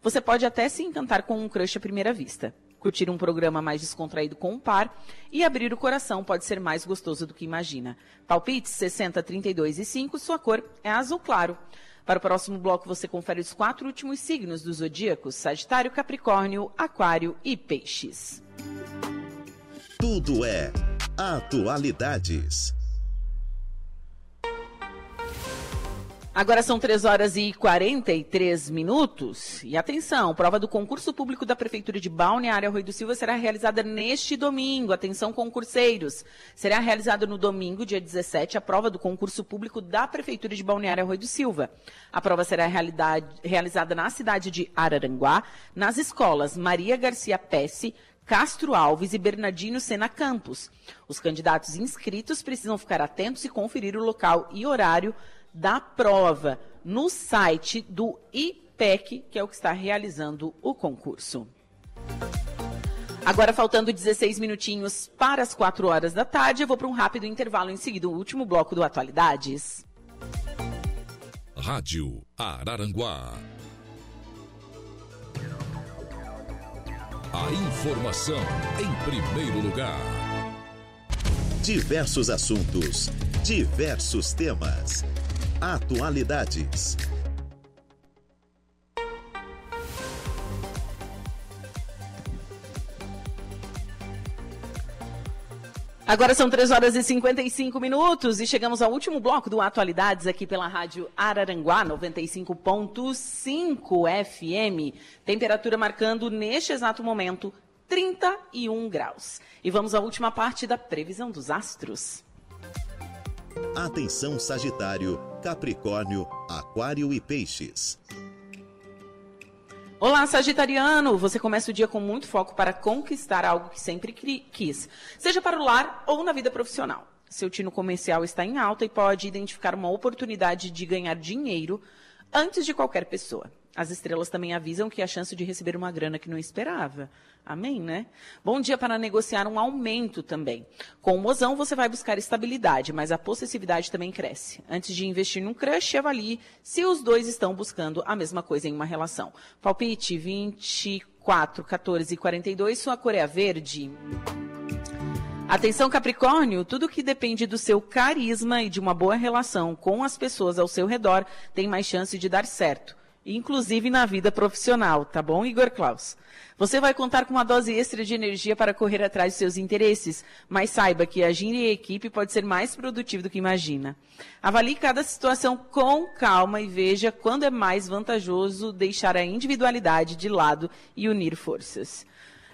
Speaker 2: Você pode até se encantar com um crush à primeira vista curtir um programa mais descontraído com um par e abrir o coração pode ser mais gostoso do que imagina. Palpites 60, 32 e 5, sua cor é azul claro. Para o próximo bloco você confere os quatro últimos signos dos zodíacos: Sagitário, Capricórnio, Aquário e Peixes.
Speaker 1: Tudo é atualidades.
Speaker 2: Agora são 3 horas e 43 minutos. E atenção, prova do concurso público da Prefeitura de Balneário Rui do Silva será realizada neste domingo. Atenção, concurseiros. Será realizada no domingo, dia 17, a prova do concurso público da Prefeitura de Balneário Rui do Silva. A prova será realizada na cidade de Araranguá, nas escolas Maria Garcia Pesce, Castro Alves e Bernardino Sena Campos. Os candidatos inscritos precisam ficar atentos e conferir o local e horário da prova no site do IPEC, que é o que está realizando o concurso. Agora, faltando 16 minutinhos para as 4 horas da tarde, eu vou para um rápido intervalo em seguida, o último bloco do Atualidades.
Speaker 11: Rádio Araranguá. A informação em primeiro lugar.
Speaker 1: Diversos assuntos, diversos temas. Atualidades.
Speaker 2: Agora são 3 horas e 55 minutos e chegamos ao último bloco do Atualidades aqui pela Rádio Araranguá 95.5 FM. Temperatura marcando neste exato momento 31 graus. E vamos à última parte da previsão dos astros.
Speaker 1: Atenção Sagitário, Capricórnio, Aquário e Peixes.
Speaker 2: Olá, Sagitariano! Você começa o dia com muito foco para conquistar algo que sempre quis, seja para o lar ou na vida profissional. Seu tino comercial está em alta e pode identificar uma oportunidade de ganhar dinheiro antes de qualquer pessoa. As estrelas também avisam que a chance de receber uma grana que não esperava. Amém, né? Bom dia para negociar um aumento também. Com o mozão você vai buscar estabilidade, mas a possessividade também cresce. Antes de investir num crush, avalie se os dois estão buscando a mesma coisa em uma relação. Palpite 24, 14 e 42, sua cor é verde. Atenção, Capricórnio, tudo que depende do seu carisma e de uma boa relação com as pessoas ao seu redor tem mais chance de dar certo inclusive na vida profissional, tá bom, Igor Klaus? Você vai contar com uma dose extra de energia para correr atrás de seus interesses, mas saiba que agir em equipe pode ser mais produtivo do que imagina. Avalie cada situação com calma e veja quando é mais vantajoso deixar a individualidade de lado e unir forças.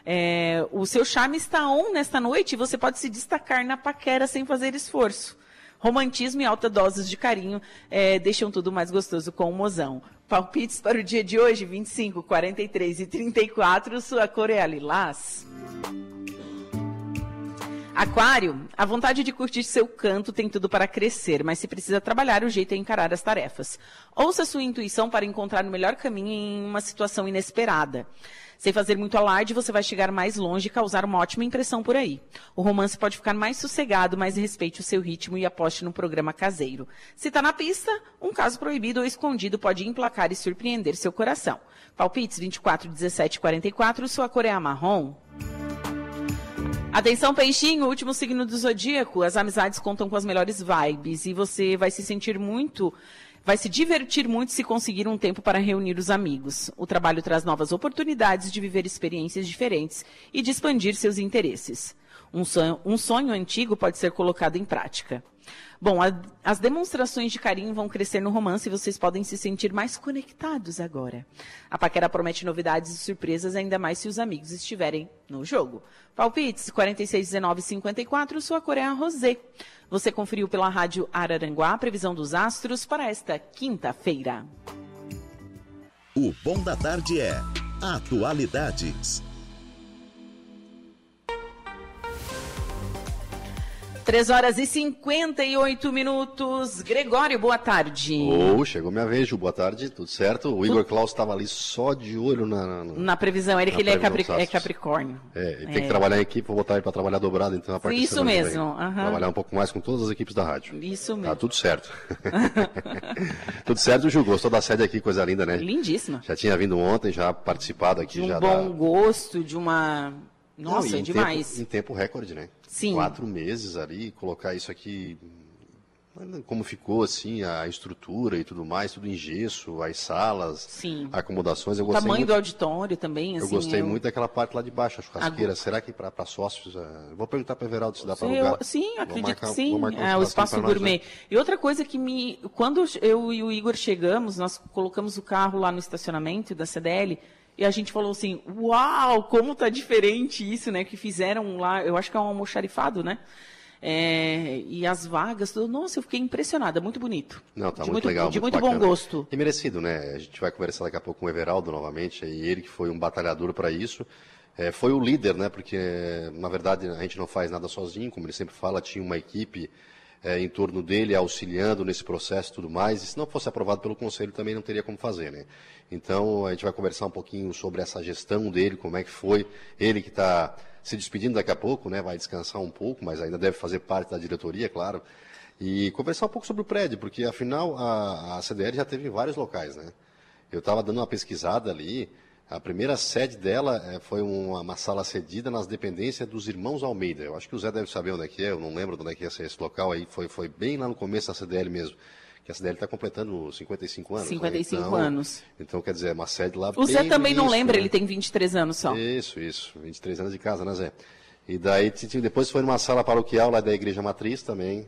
Speaker 2: É, o seu charme está on nesta noite e você pode se destacar na paquera sem fazer esforço. Romantismo e alta doses de carinho é, deixam tudo mais gostoso com o mozão. Palpites para o dia de hoje, 25, 43 e 34, sua cor é a lilás. Aquário, a vontade de curtir seu canto tem tudo para crescer, mas se precisa trabalhar, o jeito é encarar as tarefas. Ouça sua intuição para encontrar o melhor caminho em uma situação inesperada. Sem fazer muito alarde, você vai chegar mais longe e causar uma ótima impressão por aí. O romance pode ficar mais sossegado, mas respeite o seu ritmo e aposte no programa caseiro. Se está na pista, um caso proibido ou escondido pode emplacar e surpreender seu coração. Palpites 24, 17 44, sua cor é a marrom. Atenção, peixinho, último signo do zodíaco. As amizades contam com as melhores vibes e você vai se sentir muito vai se divertir muito se conseguir um tempo para reunir os amigos. O trabalho traz novas oportunidades de viver experiências diferentes e de expandir seus interesses. Um sonho, um sonho antigo pode ser colocado em prática. Bom, a, as demonstrações de carinho vão crescer no romance e vocês podem se sentir mais conectados agora. A paquera promete novidades e surpresas, ainda mais se os amigos estiverem no jogo. Palpites 46, 19, 54, sua cor é a rosé. Você conferiu pela rádio Araranguá a previsão dos astros para esta quinta-feira.
Speaker 1: O Bom da Tarde é Atualidades.
Speaker 2: 3 horas e 58 minutos. Gregório, boa tarde.
Speaker 14: Oh, chegou minha vez, Ju. Boa tarde, tudo certo? O Igor Klaus estava ali só de olho na...
Speaker 2: Na, na previsão, ele que ele é, capri é, Capricórnio.
Speaker 14: É, ele tem é. que trabalhar em equipe, vou botar ele para trabalhar dobrado, então, a partir
Speaker 2: Isso mesmo. Uhum.
Speaker 14: Trabalhar um pouco mais com todas as equipes da rádio.
Speaker 2: Isso tá mesmo.
Speaker 14: Tá tudo certo. tudo certo, Ju. Gostou da sede aqui, coisa linda, né?
Speaker 2: Lindíssima.
Speaker 14: Já tinha vindo ontem, já participado aqui.
Speaker 2: De um
Speaker 14: já
Speaker 2: bom gosto, de uma... Nossa, Não,
Speaker 14: em
Speaker 2: demais.
Speaker 14: Tempo, em tempo recorde, né?
Speaker 2: Sim.
Speaker 14: Quatro meses ali, colocar isso aqui como ficou assim a estrutura e tudo mais, tudo em gesso, as salas,
Speaker 2: Sim.
Speaker 14: acomodações. Eu
Speaker 2: o tamanho
Speaker 14: muito,
Speaker 2: do auditório também,
Speaker 14: Eu
Speaker 2: assim,
Speaker 14: gostei
Speaker 2: eu-
Speaker 14: muito daquela parte lá de baixo, a churrasqueira.
Speaker 2: Agora-
Speaker 14: Será que para sócios? eu vou perguntar para Everaldo se dá para
Speaker 2: Sim,
Speaker 14: alugar.
Speaker 2: eu- sim, acredito
Speaker 14: marcar-
Speaker 2: que sim. É, o espaço
Speaker 14: pra nós,
Speaker 2: gourmet.
Speaker 14: né?
Speaker 2: E outra coisa que me. Quando eu e o Igor chegamos, nós colocamos o carro lá no estacionamento da CDL e a gente falou assim: Uau, como tá diferente isso, né? Que fizeram lá, eu acho que é um almoxarifado, né? É, e as vagas, tudo. Nossa, eu fiquei impressionada, muito bonito.
Speaker 14: Não, tá
Speaker 2: de
Speaker 14: muito, legal.
Speaker 2: De muito,
Speaker 14: bacana.
Speaker 2: bom gosto.
Speaker 14: E merecido, né? A gente vai conversar daqui a pouco com o Everaldo novamente, e ele que foi um batalhador para isso. É, foi o líder, né? Porque, na verdade, a gente não faz nada sozinho, como ele sempre fala, tinha uma equipe é, em torno dele, auxiliando nesse processo e tudo mais. E se não fosse aprovado pelo Conselho, também não teria como fazer, né? Então, a gente vai conversar um pouquinho sobre essa gestão dele, como é que foi. Ele que está se despedindo daqui a pouco, né? Vai descansar um pouco, mas ainda deve fazer parte da diretoria, claro. E conversar um pouco sobre o prédio, porque, afinal, a, a CDL já teve em vários locais, né? Eu estava dando uma pesquisada ali. A primeira sede dela eh, foi uma, uma sala cedida nas dependências dos irmãos Almeida. Eu acho que o Zé deve saber onde é que é, eu não lembro onde é que é esse local aí. Foi, foi bem lá no começo da CDL mesmo. Que a CDL está completando 55 anos. né?
Speaker 2: 55
Speaker 14: Então-
Speaker 2: anos.
Speaker 14: Então, quer dizer, é uma sede lá
Speaker 2: O Zé também não lembra,
Speaker 14: né?
Speaker 2: ele tem 23 anos só.
Speaker 14: Isso, isso. 23 anos de casa, né, Zé? E daí, depois foi numa sala paroquial lá da Igreja Matriz também.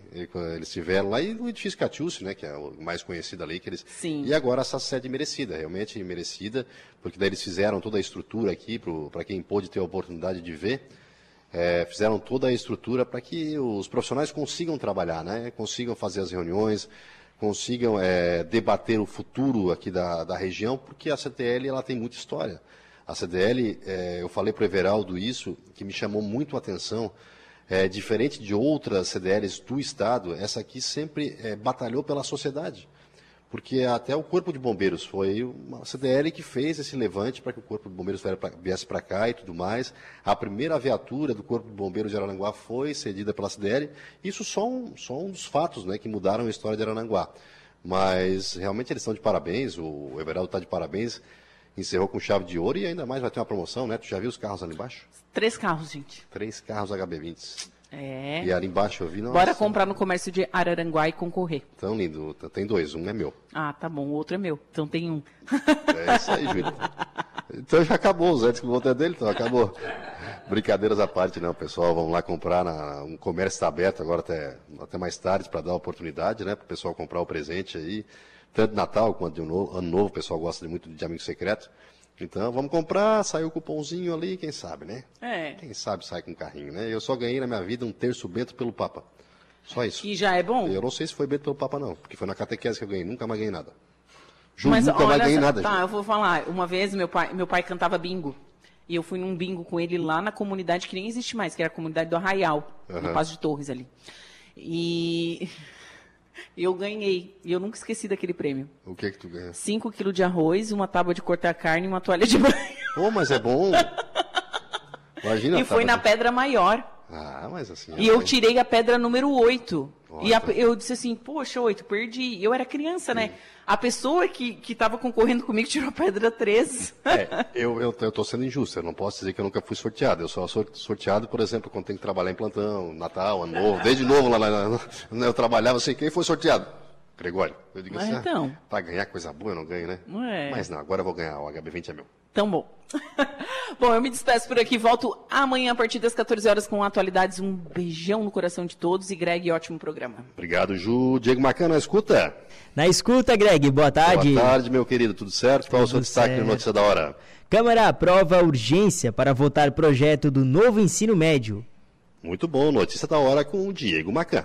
Speaker 14: Eles tiveram lá, e no edifício Catiúcio, né, que é o mais conhecido ali. Que eles...
Speaker 2: Sim.
Speaker 14: E agora essa sede merecida, realmente merecida, porque daí eles fizeram toda a estrutura aqui, para quem pôde ter a oportunidade de ver. É, fizeram toda a estrutura para que os profissionais consigam trabalhar, né? consigam fazer as reuniões, consigam é, debater o futuro aqui da, da região, porque a CTL ela tem muita história. A CDL, é, eu falei para o Everaldo isso, que me chamou muito a atenção, é, diferente de outras CDLs do Estado, essa aqui sempre é, batalhou pela sociedade. Porque até o Corpo de Bombeiros foi uma CDL que fez esse levante para que o Corpo de Bombeiros viesse para cá e tudo mais. A primeira viatura do Corpo de Bombeiros de Araranguá foi cedida pela CDL. Isso só um, só um dos fatos né, que mudaram a história de Araranguá. Mas realmente eles estão de parabéns, o Everaldo está de parabéns, encerrou com chave de ouro e ainda mais vai ter uma promoção, né? Tu já viu os carros ali embaixo?
Speaker 2: Três carros, gente.
Speaker 14: Três carros HB20.
Speaker 2: É.
Speaker 14: E ali embaixo eu vi, nossa,
Speaker 2: Bora comprar no comércio de Araranguá e concorrer.
Speaker 14: tão lindo. Tem dois, um é meu.
Speaker 2: Ah, tá bom, o outro é meu. Então tem um.
Speaker 14: É isso aí, Júlio. Então já acabou, os Edson que vão ter dele, então acabou. Brincadeiras à parte, não, pessoal. Vamos lá comprar. Na, um comércio está aberto agora até, até mais tarde para dar oportunidade, né? Para o pessoal comprar o presente aí. Tanto de Natal quanto de ano novo, o pessoal gosta muito de amigo secreto. Então vamos comprar, saiu o cupomzinho ali, quem sabe, né?
Speaker 2: É.
Speaker 14: Quem sabe sai com um carrinho, né? Eu só ganhei na minha vida um terço bento pelo Papa. Só isso.
Speaker 2: Que já é bom?
Speaker 14: Eu não sei se foi bento pelo Papa, não, porque foi na catequese que eu ganhei, nunca mais ganhei nada. Ju,
Speaker 2: Mas
Speaker 14: nunca mais
Speaker 2: olha,
Speaker 14: ganhei
Speaker 2: só-
Speaker 14: nada,
Speaker 2: tá,
Speaker 14: Ju.
Speaker 2: eu vou falar. Uma vez meu pai, meu pai cantava bingo. E eu fui num bingo com ele lá na comunidade que nem existe mais, que era a comunidade do Arraial, no
Speaker 14: Aham.
Speaker 2: Passo de Torres ali. E eu ganhei. E eu nunca esqueci daquele prêmio.
Speaker 14: O que que tu ganha?
Speaker 2: 5 quilos de arroz, uma tábua de cortar carne e uma toalha de banho.
Speaker 14: Pô, mas é bom. Imagina.
Speaker 2: e foi na pedra maior.
Speaker 14: Ah, mas assim.
Speaker 2: E eu
Speaker 14: é-
Speaker 2: tirei a pedra número 8. E a- eu disse assim, poxa, 8, perdi. Eu era criança, né? A pessoa que, que tava concorrendo comigo tirou a pedra 3.
Speaker 14: É, eu, eu, eu tô sendo injusto, eu não posso dizer que eu nunca fui sorteado. Eu só sou sorteado, por exemplo, quando tem que trabalhar em plantão, Natal, Ano Novo. Desde novo lá, lá, lá, eu trabalhava assim, quem foi sorteado? Gregório. Eu digo
Speaker 2: Mas
Speaker 14: assim,
Speaker 2: então.
Speaker 14: ah, pra ganhar coisa boa eu não ganho, né?
Speaker 2: É.
Speaker 14: Mas não, agora eu vou ganhar, o HB20 é meu.
Speaker 2: Tão bom. bom, eu me despeço por aqui. Volto amanhã a partir das 14 horas com atualidades. Um beijão no coração de todos e Greg, ótimo programa.
Speaker 14: Obrigado, Ju. Diego Macana, escuta.
Speaker 13: Na escuta, Greg, boa tarde.
Speaker 14: Boa tarde, meu querido, tudo certo? Qual o seu
Speaker 13: Tudo
Speaker 14: destaque
Speaker 13: certo.
Speaker 14: no Notícia da Hora?
Speaker 13: Câmara aprova urgência para votar projeto do novo ensino médio.
Speaker 14: Muito bom, Notícia da Hora com o Diego Macan.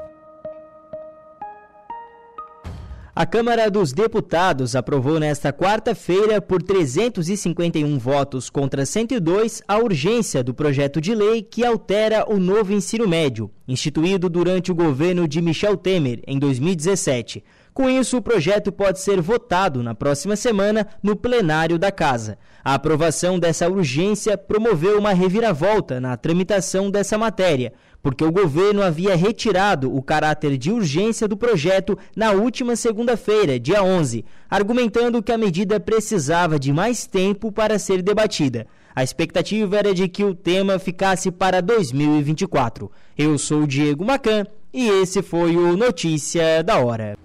Speaker 13: A Câmara dos Deputados aprovou nesta quarta-feira, por 351 votos contra 102, a urgência do projeto de lei que altera o novo ensino médio, instituído durante o governo de Michel Temer em 2017. Com isso, o projeto pode ser votado na próxima semana no plenário da Casa. A aprovação dessa urgência promoveu uma reviravolta na tramitação dessa matéria, porque o governo havia retirado o caráter de urgência do projeto na última segunda-feira, dia 11, argumentando que a medida precisava de mais tempo para ser debatida. A expectativa era de que o tema ficasse para 2024. Eu sou Diego Macan e esse foi o Notícia da Hora.